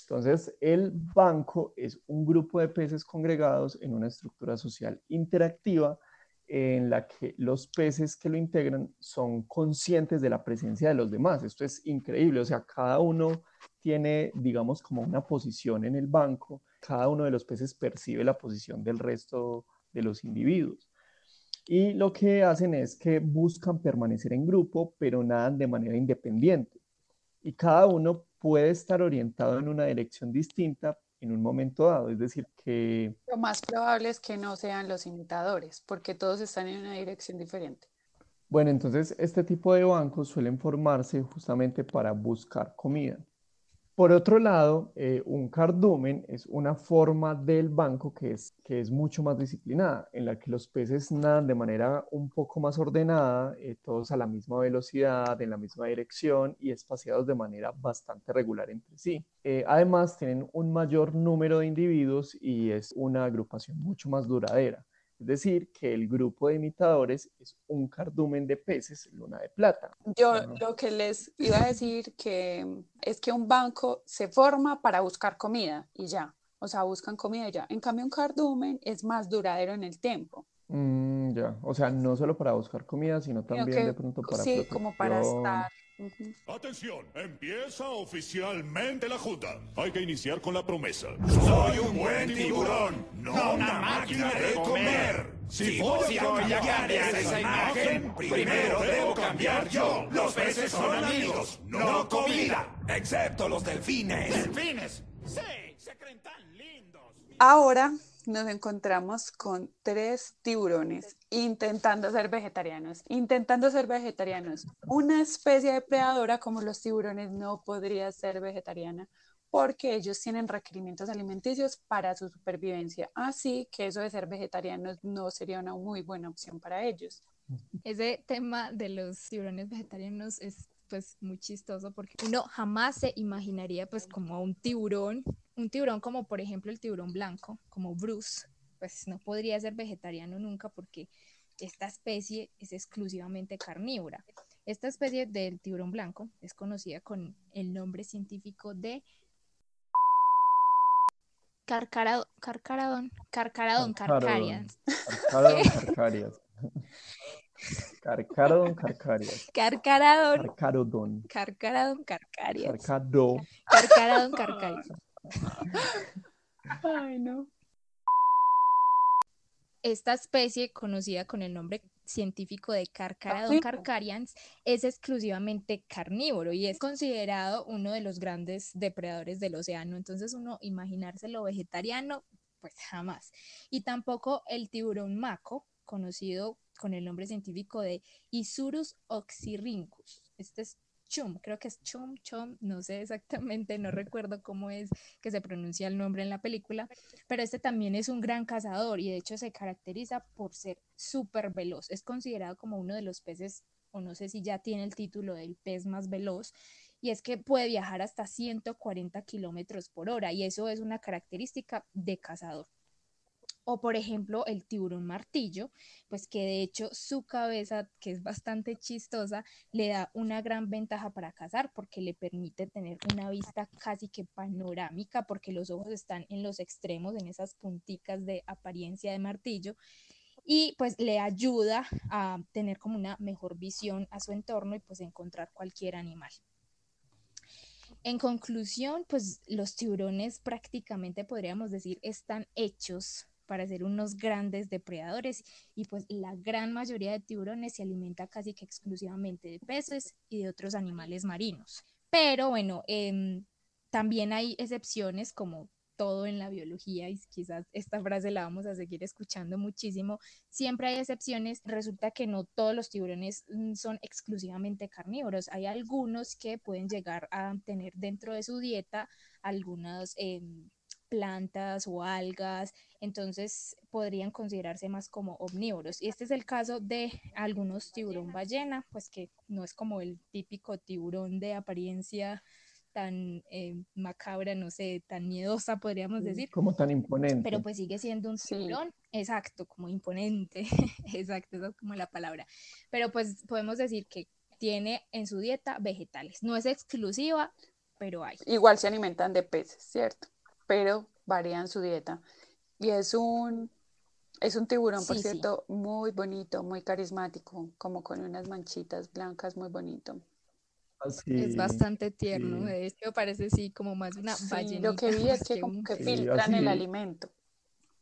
Entonces, el banco es un grupo de peces congregados en una estructura social interactiva en la que los peces que lo integran son conscientes de la presencia de los demás. Esto es increíble, o sea, cada uno tiene, digamos, como una posición en el banco, cada uno de los peces percibe la posición del resto de los individuos. Y lo que hacen es que buscan permanecer en grupo, pero nadan de manera independiente. Y cada uno puede estar orientado en una dirección distinta en un momento dado, es decir, que Lo más probable es que no sean los imitadores, porque todos están en una dirección diferente. Bueno, entonces este tipo de bancos suelen formarse justamente para buscar comida. Por otro lado, eh, un cardumen es una forma del banco que es, que es mucho más disciplinada, en la que los peces nadan de manera un poco más ordenada, eh, todos a la misma velocidad, en la misma dirección y espaciados de manera bastante regular entre sí. Eh, además, tienen un mayor número de individuos y es una agrupación mucho más duradera. Es decir, que el grupo de imitadores es un cardumen de peces luna de plata. Yo lo que les iba a decir que es que un banco se forma para buscar comida y ya, o sea, buscan comida y ya. En cambio, un cardumen es más duradero en el tiempo. Mm, ya, o sea, no solo para buscar comida, sino también que de pronto para sí, como para protección. Atención, empieza oficialmente la junta. Hay que iniciar con la promesa. Soy un buen tiburón, no una máquina de comer. Si voy a cambiar esa imagen, primero debo cambiar yo. Los peces son amigos, no comida, excepto los delfines. ¿Delfines? Sí, se creen tan lindos. Ahora nos encontramos con tres tiburones intentando ser vegetarianos, intentando ser vegetarianos. Una especie depredadora como los tiburones no podría ser vegetariana porque ellos tienen requerimientos alimenticios para su supervivencia. Así que eso de ser vegetarianos no sería una muy buena opción para ellos. Ese tema de los tiburones vegetarianos es pues muy chistoso porque uno jamás se imaginaría pues como un tiburón, un tiburón como por ejemplo el tiburón blanco, como Bruce, pues no podría ser vegetariano nunca porque esta especie es exclusivamente carnívora. Esta especie del tiburón blanco es conocida con el nombre científico de carcarado, carcaradón, carcaradón, carcarias. Carcaradón, carcarias. Carcaradón, carcarias. Carcaradón, Carcarodón. carcaradón, carcarias. Carcado. Carcaradón, carcarias. Ay, no. Esta especie, conocida con el nombre científico de Carcharodon carcarians, es exclusivamente carnívoro y es considerado uno de los grandes depredadores del océano. Entonces, uno imaginárselo vegetariano, pues jamás. Y tampoco el tiburón maco, conocido con el nombre científico de Isurus oxyrhynchus. Este es chum, creo que es chum, chum, no sé exactamente, no recuerdo cómo es que se pronuncia el nombre en la película, pero este también es un gran cazador y de hecho se caracteriza por ser súper veloz. Es considerado como uno de los peces, o no sé si ya tiene el título del pez más veloz, y es que puede viajar hasta 140 kilómetros por hora y eso es una característica de cazador. O por ejemplo el tiburón martillo, pues que de hecho su cabeza, que es bastante chistosa, le da una gran ventaja para cazar porque le permite tener una vista casi que panorámica porque los ojos están en los extremos, en esas punticas de apariencia de martillo y pues le ayuda a tener como una mejor visión a su entorno y pues encontrar cualquier animal. En conclusión, pues los tiburones prácticamente podríamos decir están hechos para ser unos grandes depredadores y pues la gran mayoría de tiburones se alimenta casi que exclusivamente de peces y de otros animales marinos. Pero bueno, em, también hay excepciones como todo en la biología y quizás esta frase la vamos a seguir escuchando muchísimo. Siempre hay excepciones. Resulta que no todos los tiburones mm, son exclusivamente carnívoros. Hay algunos que pueden llegar a tener dentro de su dieta algunas em, plantas o algas, entonces podrían considerarse más como omnívoros. Y este es el caso de algunos tiburón ballena, pues que no es como el típico tiburón de apariencia tan eh, macabra, no sé, tan miedosa, podríamos decir, Como tan imponente. pero pues sigue siendo un Sí. tiburón, exacto, como imponente, exacto, esa es como la palabra. Pero pues podemos decir que tiene en su dieta vegetales, no es exclusiva, pero hay. Igual se alimentan de peces, ¿cierto? Pero varían su dieta. Y es un, es un tiburón, por sí. cierto, muy bonito, muy carismático, como con unas manchitas blancas, muy bonito. Es bastante tierno, sí. de hecho parece sí como más una Sí, ballenita lo que vi es que que como que Sí, filtran el alimento,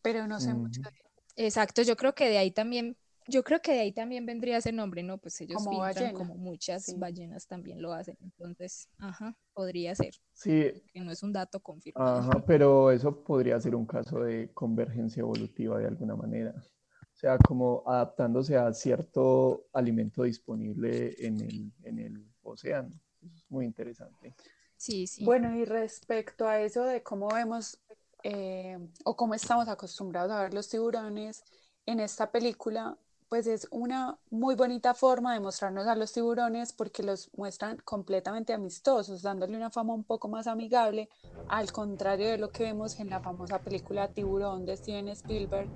pero no sé mucho de Exacto, yo creo que de ahí también, yo creo que de ahí también vendría ese nombre, ¿no? Pues ellos Como filtran ballena, como muchas sí. ballenas también lo hacen, entonces, ajá, podría ser, Sí, que no es un dato confirmado. ajá, pero eso podría ser un caso de convergencia evolutiva de alguna manera. O sea, como adaptándose a cierto alimento disponible en el, en el océano. Eso es muy interesante. Sí, sí. Bueno, y respecto a eso de cómo vemos eh, o cómo estamos acostumbrados a ver los tiburones en esta película, pues es una muy bonita forma de mostrarnos a los tiburones porque los muestran completamente amistosos, dándole una fama un poco más amigable, al contrario de lo que vemos en la famosa película Tiburón de Steven Spielberg.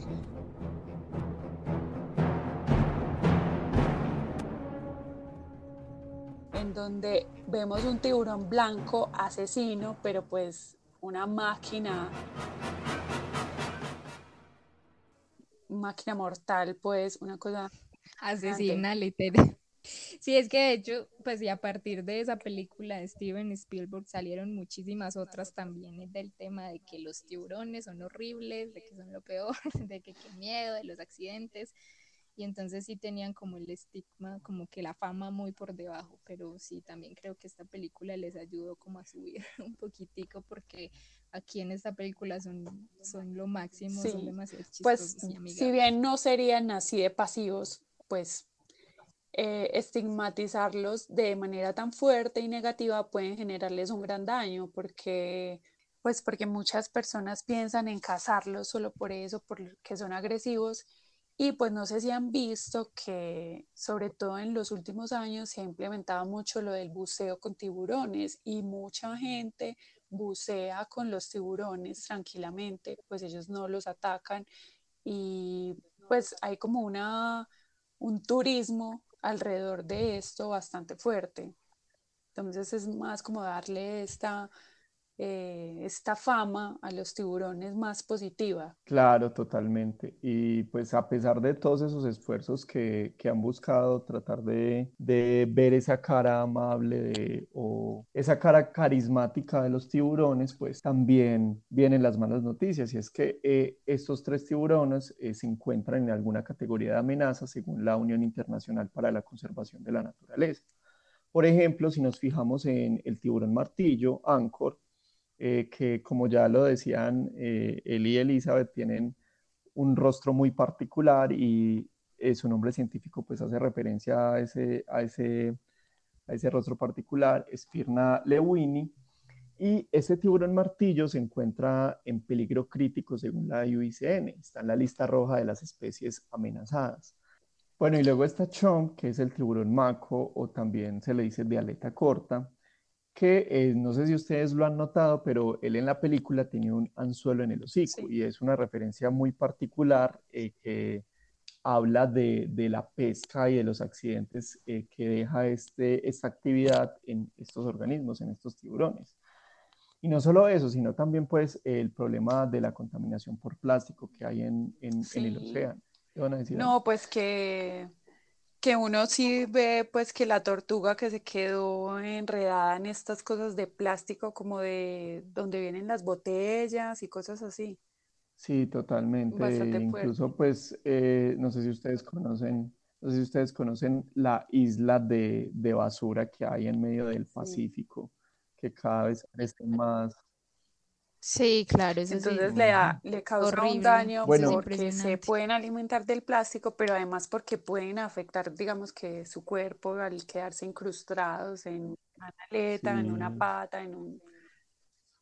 En donde vemos un tiburón blanco asesino, pero pues una máquina máquina mortal, pues una cosa asesina, literal. Sí, es que de hecho, pues y a partir de esa película de Steven Spielberg salieron muchísimas otras también del tema de que los tiburones son horribles, de que son lo peor, de que qué miedo, de los accidentes y entonces sí tenían como el estigma, como que la fama muy por debajo, pero sí también creo que esta película les ayudó como a subir un poquitico porque aquí en esta película son, son lo máximo, son demasiado pues, Si bien no serían así de pasivos, pues eh, estigmatizarlos de manera tan fuerte y negativa pueden generarles un gran daño porque pues porque muchas personas piensan en cazarlos solo por eso, porque son agresivos. Y pues no sé si han visto que sobre todo en los últimos años se ha implementado mucho lo del buceo con tiburones y mucha gente bucea con los tiburones tranquilamente, pues ellos no los atacan y pues hay como una, un turismo alrededor de esto bastante fuerte. Entonces es más como darle esta eh, esta fama a los tiburones más positiva. Claro, totalmente. Y pues a pesar de todos esos esfuerzos que, que han buscado tratar de, de, ver esa cara amable de, o esa cara carismática de los tiburones, pues también vienen las malas noticias. Y es que eh, estos tres tiburones eh, se encuentran en alguna categoría de amenaza según la Unión Internacional para la Conservación de la Naturaleza. Por ejemplo, si nos fijamos en el tiburón martillo, Anchor, eh, que como ya lo decían, eh, él y Elizabeth tienen un rostro muy particular y eh, su nombre científico pues hace referencia a ese, a ese, a ese rostro particular, Spirna lewini, y ese tiburón martillo se encuentra en peligro crítico según la IUCN, está en la lista roja de las especies amenazadas. Bueno, y luego está Chom, que es el tiburón maco o también se le dice de aleta corta, que eh, no sé si ustedes lo han notado, pero él en la película tenía un anzuelo en el hocico y es una referencia muy particular eh, que habla de, de, la pesca y de los accidentes eh, que deja este, esta actividad en estos organismos, en estos tiburones. Y no solo eso, sino también pues el problema de la contaminación por plástico que hay en, en, en el océano. ¿Qué van a decir? No, pues que que uno sí ve pues que la tortuga que se quedó enredada en estas cosas de plástico como de donde vienen las botellas y cosas así. Sí, totalmente. Incluso pues eh, no sé si ustedes conocen, no sé si ustedes conocen la isla de, basura que hay en medio del Pacífico, que cada vez parece más Sí, claro, eso Entonces le, da, le causa un daño porque se pueden alimentar del plástico, pero además porque pueden afectar, digamos que su cuerpo al quedarse incrustados en una aleta, en una pata, en, un,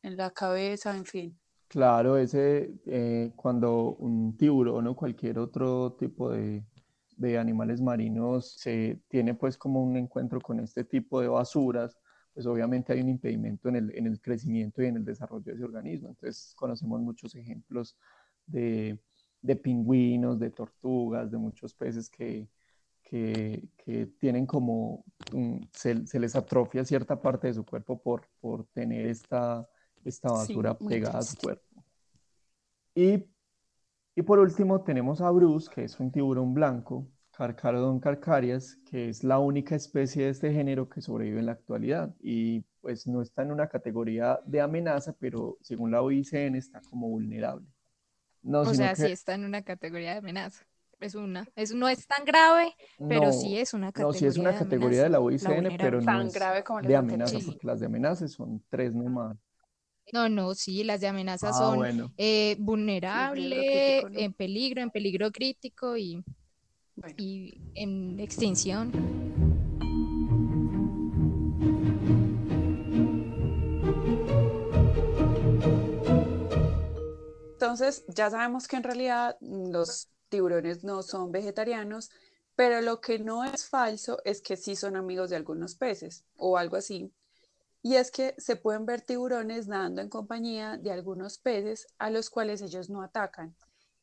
en la cabeza, en fin. Claro, ese eh, cuando un tiburón o cualquier otro tipo de, de animales marinos se tiene pues como un encuentro con este tipo de basuras, pues obviamente hay un impedimento en el, en el crecimiento y en el desarrollo de ese organismo. Entonces conocemos muchos ejemplos de, de pingüinos, de tortugas, de muchos peces que, que, que tienen como, se, se, les atrofia cierta parte de su cuerpo por, por tener esta, esta basura pegada a su cuerpo. Y, y por último tenemos a Bruce, que es un tiburón blanco, Carcharodon carcarias, que es la única especie de este género que sobrevive en la actualidad y pues no está en una categoría de amenaza, pero según la OICN está como vulnerable. No, o sea, sí está en una categoría de amenaza. Es una, es, no es tan grave, pero sí es una categoría. No, sí es una categoría de, la OICN, pero no es grave como de amenaza, porque las de amenaza son tres nomás. No, no, sí, las de amenaza Ah, son bueno. eh, crítico, vulnerable, ¿no? en peligro, en peligro crítico y, Bueno. y en extinción. Entonces, ya sabemos que en realidad los tiburones no son vegetarianos, pero lo que no es falso es que sí son amigos de algunos peces o algo así. Y es que se pueden ver tiburones nadando en compañía de algunos peces a los cuales ellos no atacan.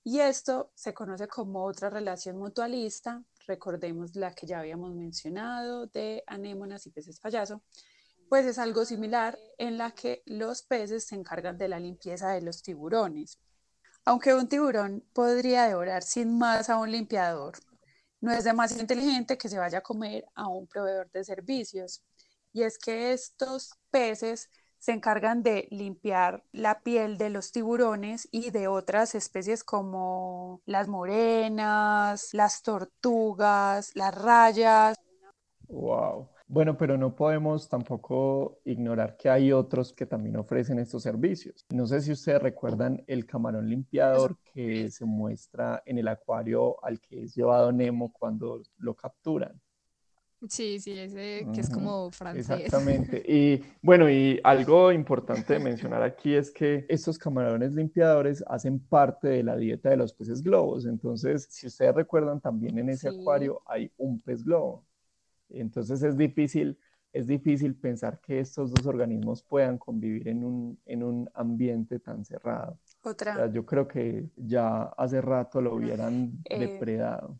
Y esto se conoce como otra relación mutualista, recordemos la que ya habíamos mencionado de anémonas y peces payaso, pues es algo similar en la que los peces se encargan de la limpieza de los tiburones. Aunque un tiburón podría devorar sin más a un limpiador, no es demasiado inteligente que se vaya a comer a un proveedor de servicios. Y es que estos peces se encargan de limpiar la piel de los tiburones y de otras especies como las morenas, las tortugas, las rayas. Wow. Bueno, pero no podemos tampoco ignorar que hay otros que también ofrecen estos servicios. No sé si ustedes recuerdan el camarón limpiador que se muestra en el acuario al que es llevado Nemo cuando lo capturan. Sí, sí, ese que es como francés. Exactamente. Y bueno, y algo importante de mencionar aquí es que estos camarones limpiadores hacen parte de la dieta de los peces globos. Entonces, si ustedes recuerdan, también en ese Sí. acuario hay un pez globo. Entonces es difícil, es difícil pensar que estos dos organismos puedan convivir en un, en un ambiente tan cerrado. O Otra. sea, yo creo que ya hace rato lo hubieran Eh, depredado.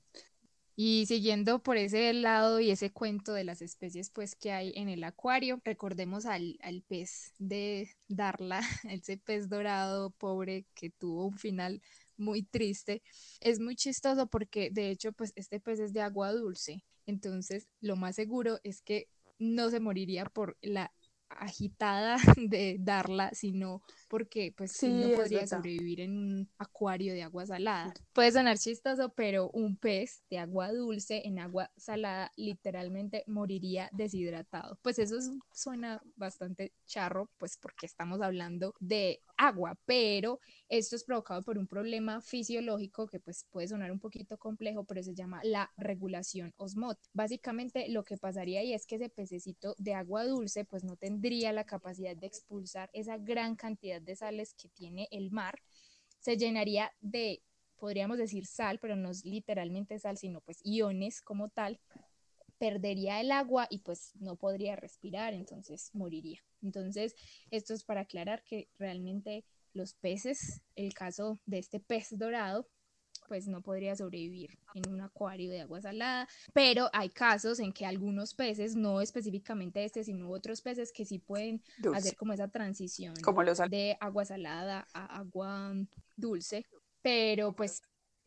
Y siguiendo por ese lado y ese cuento de las especies pues que hay en el acuario, recordemos al, al pez de Darla, ese pez dorado pobre que tuvo un final muy triste. Es muy chistoso porque de hecho pues este pez es de agua dulce, entonces lo más seguro es que no se moriría por la agitada de Darla, sino porque pues Sí, no podría sobrevivir en un acuario de agua salada. Puede sonar chistoso, pero un pez de agua dulce en agua salada literalmente moriría deshidratado. Pues eso es- suena bastante charro, pues porque estamos hablando de agua, pero esto es provocado por un problema fisiológico que pues puede sonar un poquito complejo, pero se llama la regulación osmótica. Básicamente lo que pasaría ahí es que ese pececito de agua dulce pues no tendría la capacidad de expulsar esa gran cantidad de sales que tiene el mar, se llenaría de, podríamos decir sal, pero no es literalmente sal, sino pues iones como tal, perdería el agua y pues no podría respirar, entonces moriría. Entonces, esto es para aclarar que realmente los peces, el caso de este pez dorado, pues no podría sobrevivir en un acuario de agua salada, pero hay casos en que algunos peces, no específicamente este, sino otros peces que sí pueden Dulce. hacer como esa transición Como los de agua salada a agua dulce, pero pues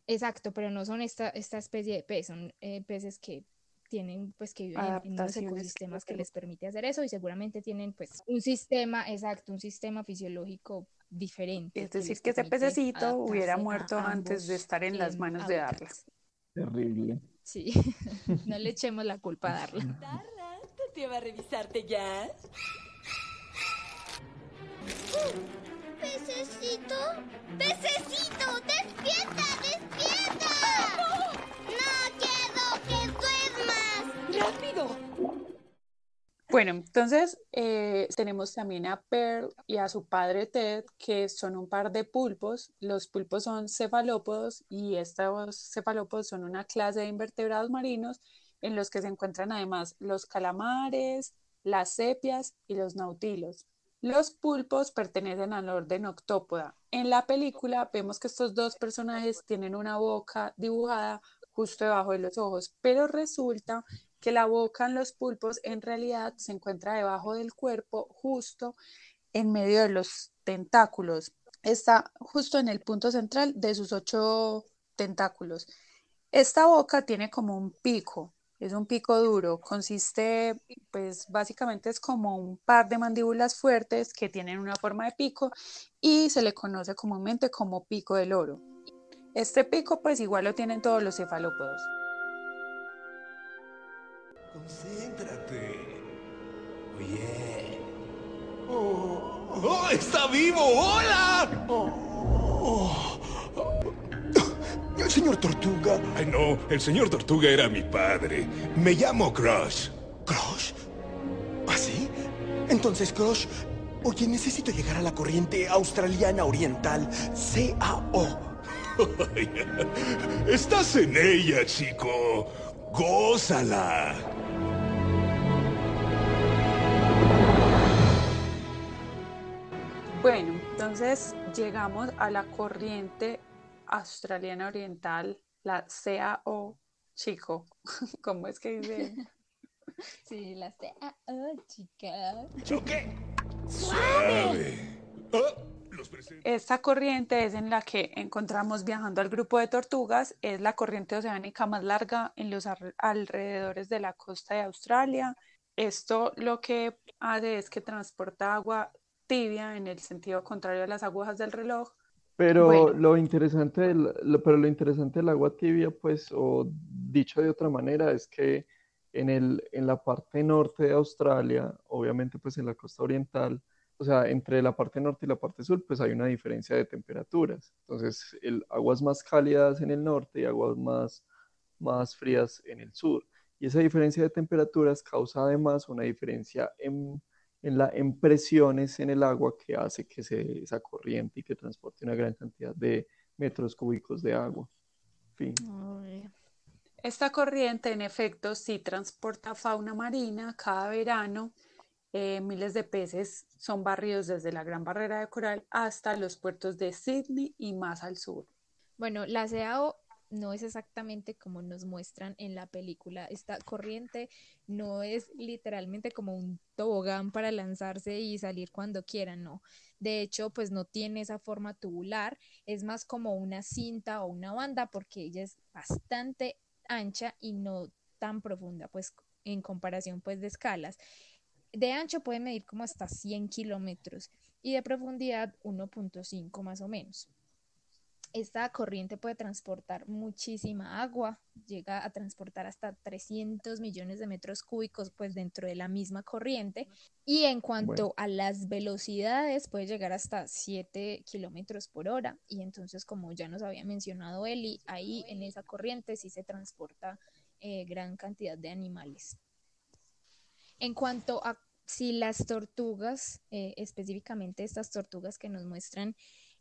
exacto, pero no son esta, esta especie de pez, son eh, peces que tienen pues que viven en- unos ecosistemas que les permite hacer eso y seguramente tienen pues un sistema, exacto, un sistema fisiológico diferente. Es decir, que ese pececito hubiera muerto antes de estar en las manos de Darla. Terrible. Sí, no le echemos la culpa a Darla. Darla, ¿te atreves a revisarte ya? ¿Pececito? ¡Pececito! ¡Despierta! ¡Despierta! ¡No quiero que duermas! ¡Rápido! Bueno, entonces eh, tenemos también a Pearl y a su padre Ted, que son un par de pulpos. Los pulpos son cefalópodos y estos cefalópodos son una clase de invertebrados marinos en los que se encuentran además los calamares, las sepias y los nautilos. Los pulpos pertenecen al orden Octópoda. En la película vemos que estos dos personajes tienen una boca dibujada justo debajo de los ojos, pero resulta que la boca en los pulpos en realidad se encuentra debajo del cuerpo, justo en medio de los tentáculos. Está justo en el punto central de sus ocho tentáculos. Esta boca tiene como un pico, es un pico duro, consiste, pues básicamente es como un par de mandíbulas fuertes que tienen una forma de pico y se le conoce comúnmente como pico del oro. Este pico pues igual lo tienen todos los cefalópodos. Concéntrate. Oye. Oh. ¡Está vivo! ¡Hola! Señor Tortuga. Ay, no, el señor Tortuga era mi padre. Me llamo Crush. ¿Crush? ¿Ah, sí? Entonces, Crush, oye, necesito llegar a la corriente australiana oriental, CAO. Estás en ella, chico. Gózala. Bueno, entonces llegamos a la corriente australiana oriental, la CAO, chico. ¿Cómo es que dice? Sí, la CAO, chica. ¡Choque! ¡Suave! Esta corriente es en la que encontramos viajando al grupo de tortugas, es la corriente oceánica más larga en los alre- alrededores de la costa de Australia. Esto lo que hace es que transporta agua tibia en el sentido contrario a las agujas del reloj. Pero Bueno. lo interesante del, lo- pero lo interesante del agua tibia, pues, o dicho de otra manera, es que en el, en la parte norte de Australia, obviamente, pues en la costa oriental, o sea, entre la parte norte y la parte sur, pues hay una diferencia de temperaturas. Entonces, el, aguas más cálidas en el norte y aguas más, más frías en el sur. Y esa diferencia de temperaturas causa además una diferencia en, en, la, en presiones en el agua que hace que se, esa corriente y que transporte una gran cantidad de metros cúbicos de agua. Esta corriente, en efecto, sí transporta fauna marina. Cada verano, eh, miles de peces son barridos desde la Gran Barrera de Coral hasta los puertos de Sydney y más al sur. Bueno, la CAO no es exactamente como nos muestran en la película. Esta corriente no es literalmente como un tobogán para lanzarse y salir cuando quieran, no. De hecho, pues no tiene esa forma tubular, es más como una cinta o una banda porque ella es bastante ancha y no tan profunda, pues en comparación pues de escalas. De ancho puede medir como hasta 100 kilómetros y de profundidad 1.5 más o menos. Esta corriente puede transportar muchísima agua, llega a transportar hasta 300 millones de metros cúbicos pues dentro de la misma corriente y en cuanto Bueno. a las velocidades puede llegar hasta 7 kilómetros por hora y entonces como ya nos había mencionado Eli, ahí en esa corriente sí se transporta eh, gran cantidad de animales. En cuanto a si las tortugas, eh, específicamente estas tortugas que nos muestran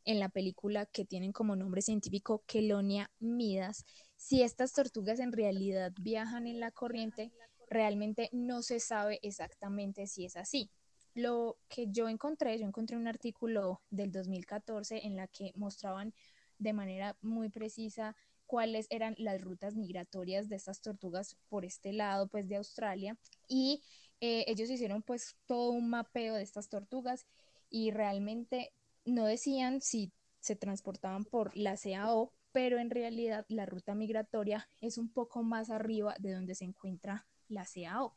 en la película que tienen como nombre científico Kelonia midas, si estas tortugas en realidad viajan en la corriente, realmente no se sabe exactamente si es así. Lo que yo encontré, yo encontré un artículo del 2014 en la que mostraban de manera muy precisa cuáles eran las rutas migratorias de estas tortugas por este lado pues de Australia y eh, ellos hicieron pues todo un mapeo de estas tortugas y realmente no decían si se transportaban por la CAO, pero en realidad la ruta migratoria es un poco más arriba de donde se encuentra la CAO.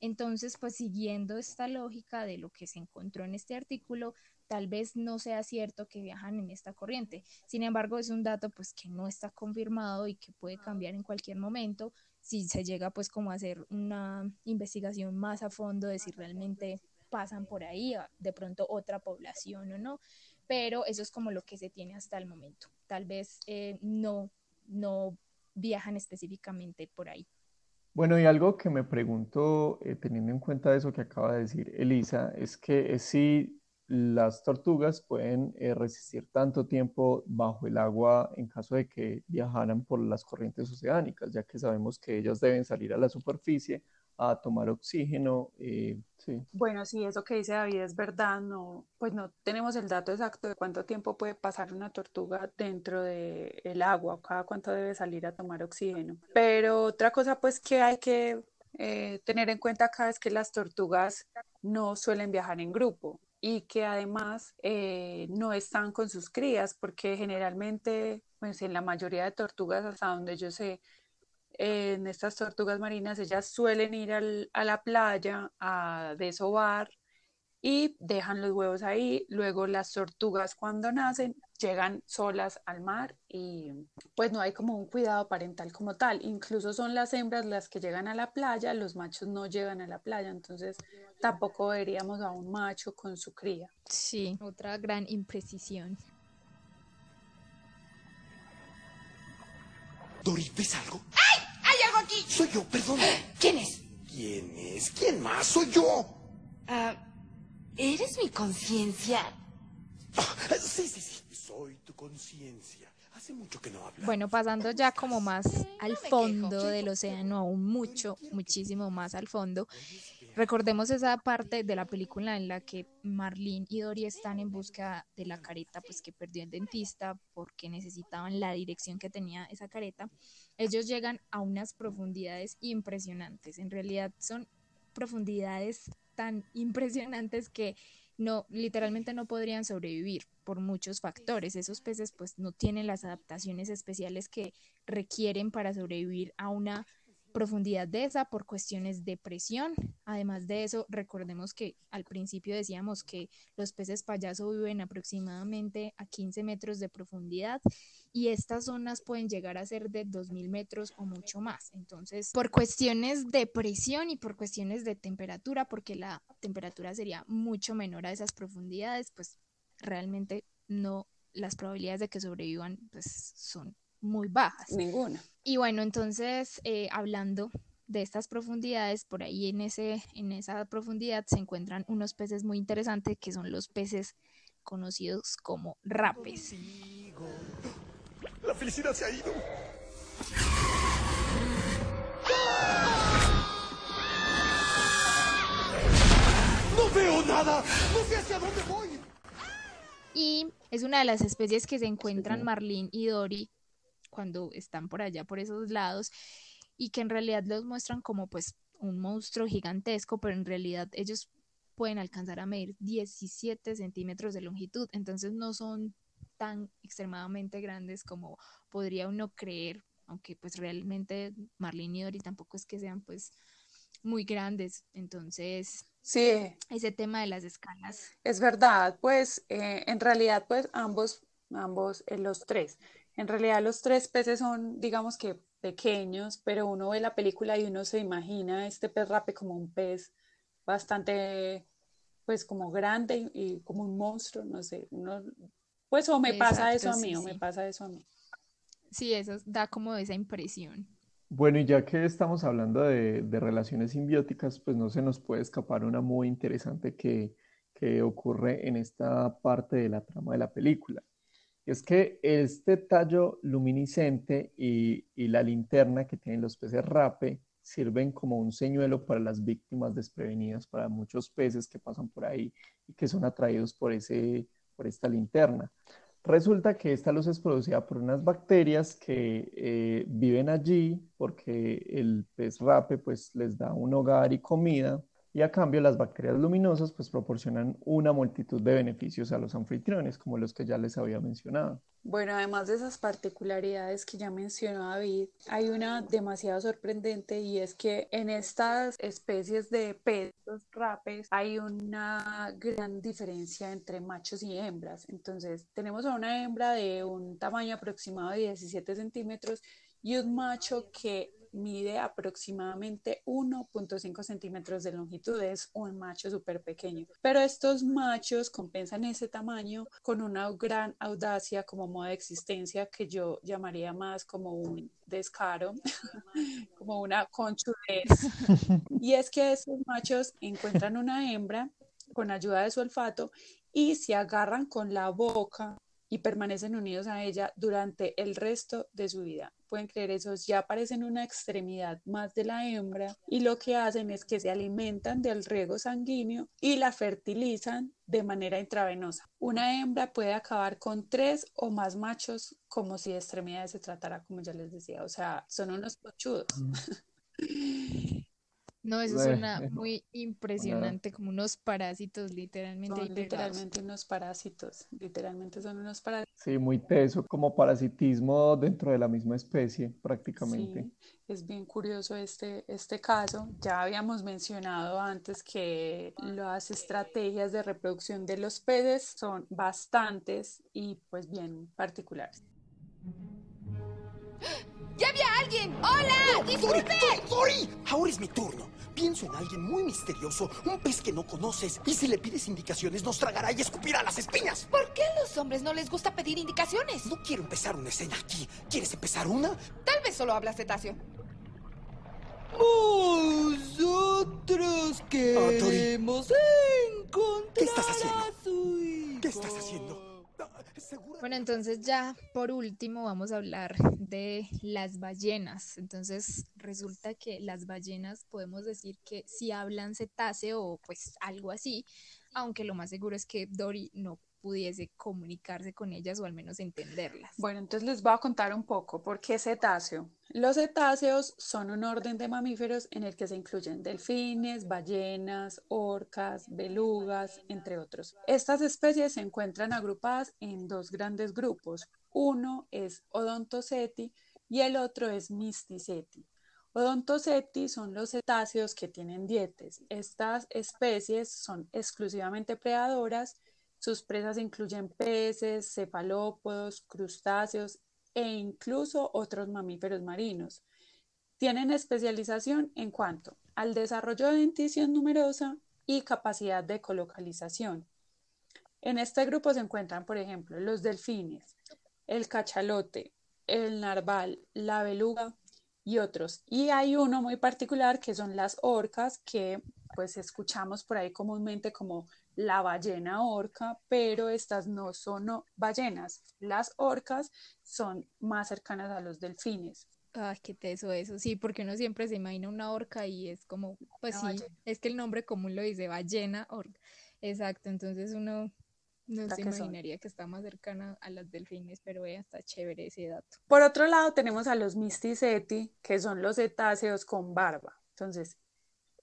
Entonces, pues siguiendo esta lógica de lo que se encontró en este artículo, tal vez no sea cierto que viajan en esta corriente. Sin embargo, es un dato pues que no está confirmado y que puede cambiar en cualquier momento si se llega pues como a hacer una investigación más a fondo de si realmente pasan por ahí, de pronto otra población o no, pero eso es como lo que se tiene hasta el momento. Tal vez eh, no, no viajan específicamente por ahí. Bueno, y algo que me pregunto, eh, teniendo en cuenta eso que acaba de decir Elisa, es que es si las tortugas pueden eh, resistir tanto tiempo bajo el agua en caso de que viajaran por las corrientes oceánicas, ya que sabemos que ellas deben salir a la superficie a tomar oxígeno. eh, sí. Bueno, sí, eso que dice David es verdad, no, pues no tenemos el dato exacto de cuánto tiempo puede pasar una tortuga dentro del agua, o cada cuánto debe salir a tomar oxígeno. Pero otra cosa pues que hay que eh, tener en cuenta acá es que las tortugas no suelen viajar en grupo y que además eh, no están con sus crías porque generalmente, pues en la mayoría de tortugas, hasta donde yo sé, en estas tortugas marinas, ellas suelen ir al, a la playa a desovar y dejan los huevos ahí. Luego las tortugas cuando nacen llegan solas al mar y pues no hay como un cuidado parental como tal. Incluso son las hembras las que llegan a la playa, los machos no llegan a la playa, entonces tampoco veríamos a un macho con su cría. Sí, otra gran imprecisión. Dory, ¿ves algo? ¡Ay! ¡Hay algo aquí! Soy yo, perdón. ¿Quién es? ¿Quién es? ¿Quién más? Soy yo. Ah, ¿Eres mi conciencia? Ah, sí, sí, sí. Soy tu conciencia. Hace mucho que no hablas. Bueno, pasando ya como más al fondo del océano, aún mucho, muchísimo más al fondo. Recordemos esa parte de la película en la que Marlene y Dory están en busca de la careta pues que perdió el dentista porque necesitaban la dirección que tenía esa careta. Ellos llegan a unas profundidades impresionantes. En realidad son profundidades tan impresionantes que no literalmente no podrían sobrevivir por muchos factores. Esos peces pues no tienen las adaptaciones especiales que requieren para sobrevivir a una profundidad de esa por cuestiones de presión. Además de eso, recordemos que al principio decíamos que los peces payaso viven aproximadamente a 15 metros de profundidad y estas zonas pueden llegar a ser de 2.000 metros o mucho más. Entonces, por cuestiones de presión y por cuestiones de temperatura, porque la temperatura sería mucho menor a esas profundidades, pues realmente no, las probabilidades de que sobrevivan pues son muy bajas. Ninguna. Y bueno, entonces, eh, hablando de estas profundidades, por ahí en, ese, en esa profundidad se encuentran unos peces muy interesantes que son los peces conocidos como rapes. La felicidad se ha ido. ¡No veo nada! ¡No sé hacia dónde voy! Y es una de las especies que se encuentran Marlene y Dory cuando están por allá, por esos lados, y que en realidad los muestran como pues un monstruo gigantesco, pero en realidad ellos pueden alcanzar a medir 17 centímetros de longitud, entonces no son tan extremadamente grandes como podría uno creer, aunque pues realmente Marlene y Dory tampoco es que sean pues muy grandes, entonces Sí, ese tema de las escalas. es verdad, pues eh, en realidad pues ambos, ambos, eh, los tres, en realidad los tres peces son digamos que pequeños, pero uno ve la película y uno se imagina este pez rape como un pez bastante pues como grande y, y como un monstruo, no sé, uno, pues o me pasa eso a mí sí, o me sí. pasa eso a mí. Sí, eso da como esa impresión. Bueno, y ya que estamos hablando de, de relaciones simbióticas, pues no se nos puede escapar una muy interesante que, que ocurre en esta parte de la trama de la película. Es que este tallo luminiscente y, la linterna que tienen los peces rape sirven como un señuelo para las víctimas desprevenidas, para muchos peces que pasan por ahí y que son atraídos por, ese, por esta linterna. Resulta que esta luz es producida por unas bacterias que eh, viven allí porque el pez rape pues les da un hogar y comida y a cambio las bacterias luminosas pues proporcionan una multitud de beneficios a los anfitriones como los que ya les había mencionado. Bueno, además de esas particularidades que ya mencionó David, hay una demasiado sorprendente y es que en estas especies de peces rapes hay una gran diferencia entre machos y hembras. Entonces, tenemos a una hembra de un tamaño aproximado de 17 centímetros y un macho que mide aproximadamente 1.5 centímetros de longitud, es un macho súper pequeño. Pero estos machos compensan ese tamaño con una gran audacia como modo de existencia que yo llamaría más como un descaro, como una conchudez. Y es que estos machos encuentran una hembra con ayuda de su olfato y se agarran con la boca y permanecen unidos a ella durante el resto de su vida. Pueden creer eso, ya aparecen una extremidad más de la hembra y lo que hacen es que se alimentan del riego sanguíneo y la fertilizan de manera intravenosa. Una hembra puede acabar con tres o más machos como si de extremidades se tratara, como ya les decía, o sea, son unos pochudos. No, eso suena muy impresionante, como unos parásitos literalmente Son literalmente unos parásitos, literalmente son unos parásitos. Sí, muy teso, como parasitismo dentro de la misma especie, prácticamente. Sí, es bien curioso este, este caso. Ya habíamos mencionado antes que las estrategias de reproducción de los peces son bastantes y pues bien particulares. ¡Ya había alguien! ¡Hola! ¡Disculpe! Dory, ahora es mi turno. Pienso en alguien muy misterioso, un pez que no conoces, y si le pides indicaciones nos tragará y escupirá las espinas. ¿Por qué a los hombres no les gusta pedir indicaciones? No quiero empezar una escena aquí. ¿Quieres empezar una? Tal vez solo hablas cetáceo. Nosotros Dory. queremos encontrar ¿Qué estás haciendo? a su hijo. ¿Qué estás haciendo? Bueno, entonces ya por último vamos a hablar de las ballenas. Entonces resulta que las ballenas podemos decir que si hablan cetáceo o pues algo así, aunque lo más seguro es que Dory no pudiese comunicarse con ellas o al menos entenderlas. Bueno, entonces les voy a contar un poco por qué cetáceo. Los cetáceos son un orden de mamíferos en el que se incluyen delfines, ballenas, orcas, belugas, entre otros. Estas especies se encuentran agrupadas en dos grandes grupos. Uno es Odontoceti y el otro es Mysticeti. Odontoceti son los cetáceos que tienen dientes. Estas especies son exclusivamente predadoras. Sus presas incluyen peces, cefalópodos, crustáceos e incluso otros mamíferos marinos. Tienen especialización en cuanto al desarrollo de dentición numerosa y capacidad de colocalización. En este grupo se encuentran, por ejemplo, los delfines, el cachalote, el narval, la beluga y otros. Y hay uno muy particular que son las orcas, que pues escuchamos por ahí comúnmente como la ballena orca, pero estas no son ballenas. Las orcas son más cercanas a los delfines. Ay, qué teso eso. Sí, porque uno siempre se imagina una orca y es como, pues Una sí, ballena. es que el nombre común lo dice ballena, orca. Exacto, entonces uno no se que son. imaginaría que está más cercana a las delfines, pero vea, está chévere ese dato. Por otro lado, tenemos a los Mysticeti, que son los cetáceos con barba. Entonces,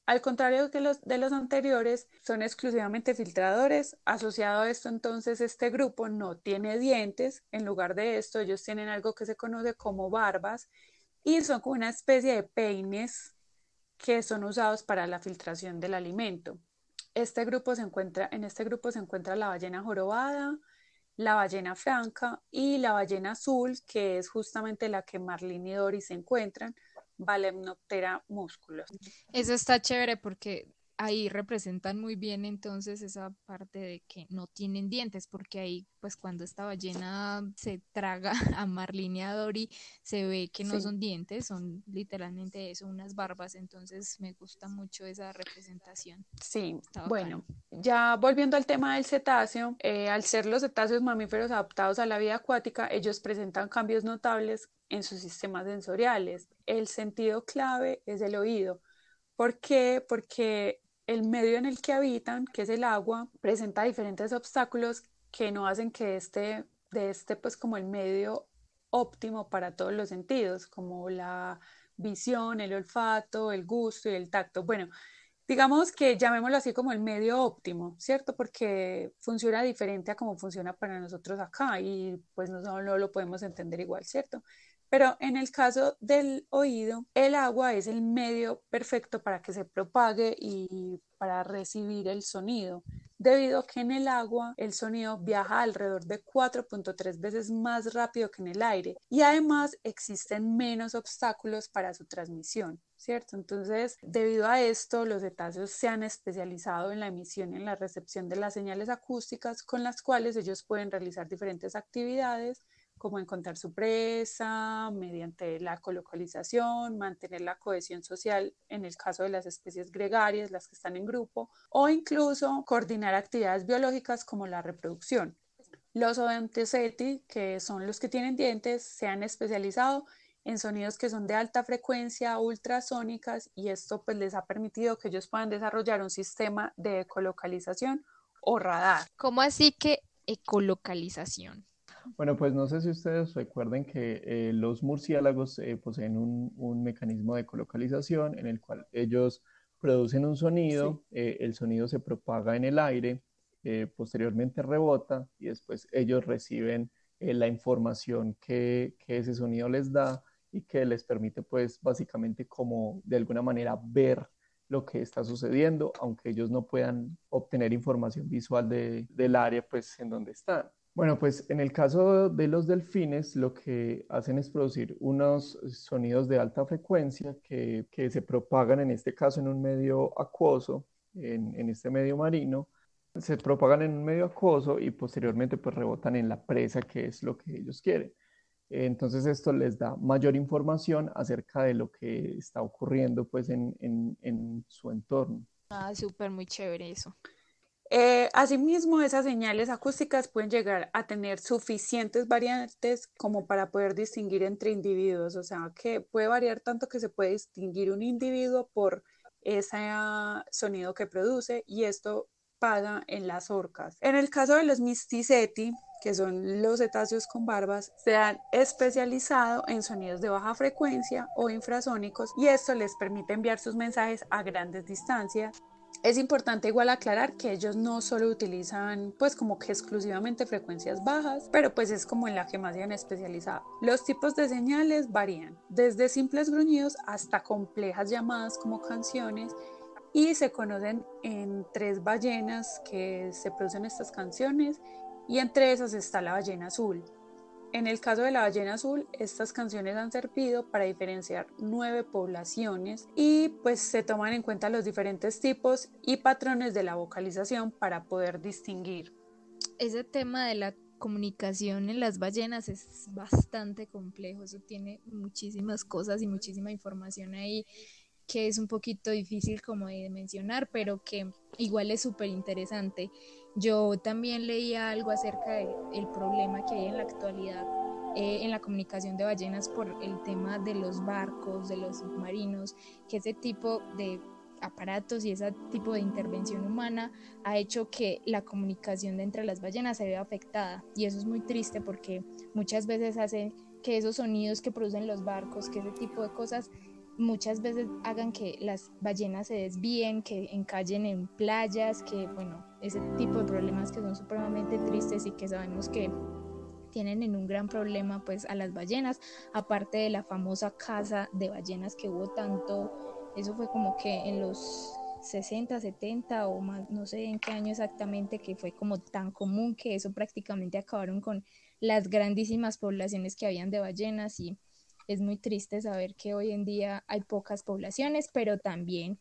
al contrario que los de los anteriores, son exclusivamente filtradores. Asociado a esto, entonces, este grupo no tiene dientes. En lugar de esto, ellos tienen algo que se conoce como barbas y son como una especie de peines que son usados para la filtración del alimento. Este grupo se encuentra, en este grupo se encuentra la ballena jorobada, la ballena franca y la ballena azul, que es justamente la que Marlene y Dory se encuentran, Balemnoptera musculus. Eso está chévere porque ahí representan muy bien entonces esa parte de que no tienen dientes, porque ahí pues cuando esta ballena se traga a Marlene y a Dory se ve que no Sí. son dientes, son literalmente eso, unas barbas, entonces me gusta mucho esa representación. Sí, bueno, ya volviendo al tema del cetáceo, eh, al ser los cetáceos mamíferos adaptados a la vida acuática, ellos presentan cambios notables en sus sistemas sensoriales. El sentido clave es el oído. ¿Por qué? Porque el medio en el que habitan, que es el agua, presenta diferentes obstáculos que no hacen que este, de este, pues como el medio óptimo para todos los sentidos, como la visión, el olfato, el gusto y el tacto. Bueno, digamos que llamémoslo así como el medio óptimo, ¿cierto? Porque funciona diferente a como funciona para nosotros acá y pues no, no lo podemos entender igual, ¿cierto? Pero en el caso del oído, el agua es el medio perfecto para que se propague y para recibir el sonido, debido a que en el agua el sonido viaja alrededor de 4.3 veces más rápido que en el aire y además existen menos obstáculos para su transmisión. ¿Cierto? Entonces, debido a esto, los cetáceos se han especializado en la emisión y en la recepción de las señales acústicas con las cuales ellos pueden realizar diferentes actividades como encontrar su presa mediante la colocalización, mantener la cohesión social en el caso de las especies gregarias, las que están en grupo, o incluso coordinar actividades biológicas como la reproducción. Los odontoceti, que son los que tienen dientes, se han especializado en sonidos que son de alta frecuencia, ultrasónicas, y esto pues les ha permitido que ellos puedan desarrollar un sistema de ecolocalización o radar. ¿Cómo así que ecolocalización? Bueno, pues no sé si ustedes recuerden que eh, los murciélagos eh, poseen un, un mecanismo de colocalización en el cual ellos producen un sonido, eh, el sonido se propaga en el aire, posteriormente rebota y después ellos reciben la información que, que, ese sonido les da y que les permite pues básicamente como de alguna manera ver lo que está sucediendo, aunque ellos no puedan obtener información visual de, del área pues en donde están. Bueno, pues en el caso de los delfines, lo que hacen es producir unos sonidos de alta frecuencia que, se propagan en este caso en un medio acuoso, en, este medio marino, se propagan en un medio acuoso y posteriormente pues rebotan en la presa, que es lo que ellos quieren. Entonces esto les da mayor información acerca de lo que está ocurriendo pues en, en su entorno. Ah, súper, muy chévere eso. Eh, asimismo, esas señales acústicas pueden llegar a tener suficientes variantes como para poder distinguir entre individuos, o sea, que puede variar tanto que se puede distinguir un individuo por ese sonido que produce y esto pasa en las orcas. En el caso de los misticeti, que son los cetáceos con barbas, se han especializado en sonidos de baja frecuencia o infrasónicos y esto les permite enviar sus mensajes a grandes distancias es importante igual aclarar que ellos no solo utilizan pues como que exclusivamente frecuencias bajas, pero pues es como en la que más se han especializado. Los tipos de señales varían, desde simples gruñidos hasta complejas llamadas como canciones y se conocen en tres ballenas que se producen estas canciones y entre esas está la ballena azul. En el caso de la ballena azul, estas canciones han servido para diferenciar nueve poblaciones y pues se toman en cuenta los diferentes tipos y patrones de la vocalización para poder distinguir. Ese tema de la comunicación en las ballenas es bastante complejo, eso tiene muchísimas cosas y muchísima información ahí que es un poquito difícil como de mencionar, pero que igual es súper interesante. Yo también leía algo acerca del problema que hay en la actualidad eh, en la comunicación de ballenas por el tema de los barcos, de los submarinos, que ese tipo de aparatos y ese tipo de intervención humana ha hecho que la comunicación de entre las ballenas se vea afectada. Y eso es muy triste porque muchas veces hace que esos sonidos que producen los barcos, que ese tipo de cosas muchas veces hagan que las ballenas se desvíen, que encallen en playas, que bueno, ese tipo de problemas que son supremamente tristes y que sabemos que tienen en un gran problema pues a las ballenas, aparte de la famosa caza de ballenas que hubo tanto, eso fue como que en los 60, 70 o más, no sé en qué año exactamente, que fue como tan común que eso prácticamente acabaron con las grandísimas poblaciones que habían de ballenas y es muy triste saber que hoy en día hay pocas poblaciones, pero también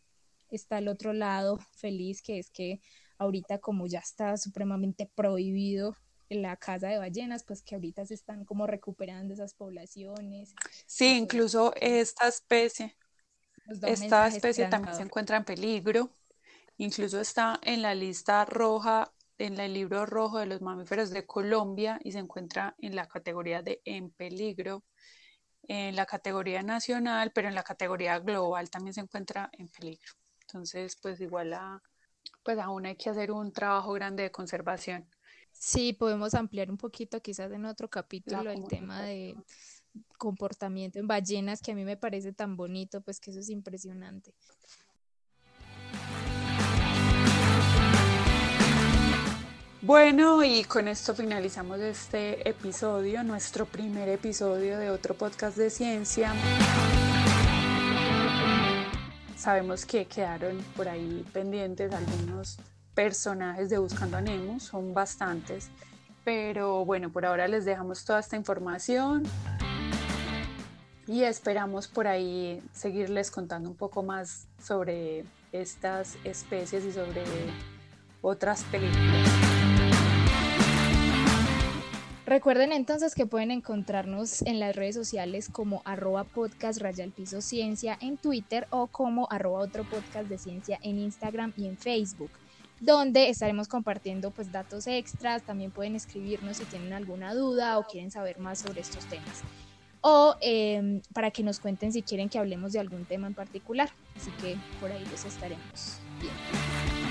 está el otro lado feliz, que es que ahorita como ya está supremamente prohibido la caza de ballenas, pues que ahorita se están como recuperando esas poblaciones. Sí, incluso esta especie, esta especie también se encuentra en peligro, incluso está en la lista roja, en el libro rojo de los mamíferos de Colombia y se encuentra en la categoría de en peligro en la categoría nacional, pero en la categoría global también se encuentra en peligro. Entonces, pues igual a, pues aún hay que hacer un trabajo grande de conservación. Sí, podemos ampliar un poquito quizás en otro capítulo el tema de comportamiento en ballenas que a mí me parece tan bonito, pues que eso es impresionante. Bueno, y con esto finalizamos este episodio, nuestro primer episodio de otro podcast de ciencia. Sabemos que quedaron por ahí pendientes algunos personajes de Buscando a Nemo, son bastantes, pero bueno, por ahora les dejamos toda esta información y esperamos por ahí seguirles contando un poco más sobre estas especies y sobre otras películas. Recuerden entonces que pueden encontrarnos en las redes sociales como arroba podcast en Twitter o como arroba otro podcast de ciencia en Instagram y en Facebook, donde estaremos compartiendo pues datos extras, también pueden escribirnos si tienen alguna duda o quieren saber más sobre estos temas. O em, para que nos cuenten si quieren que hablemos de algún tema en particular. Así que por ahí los estaremos viendo.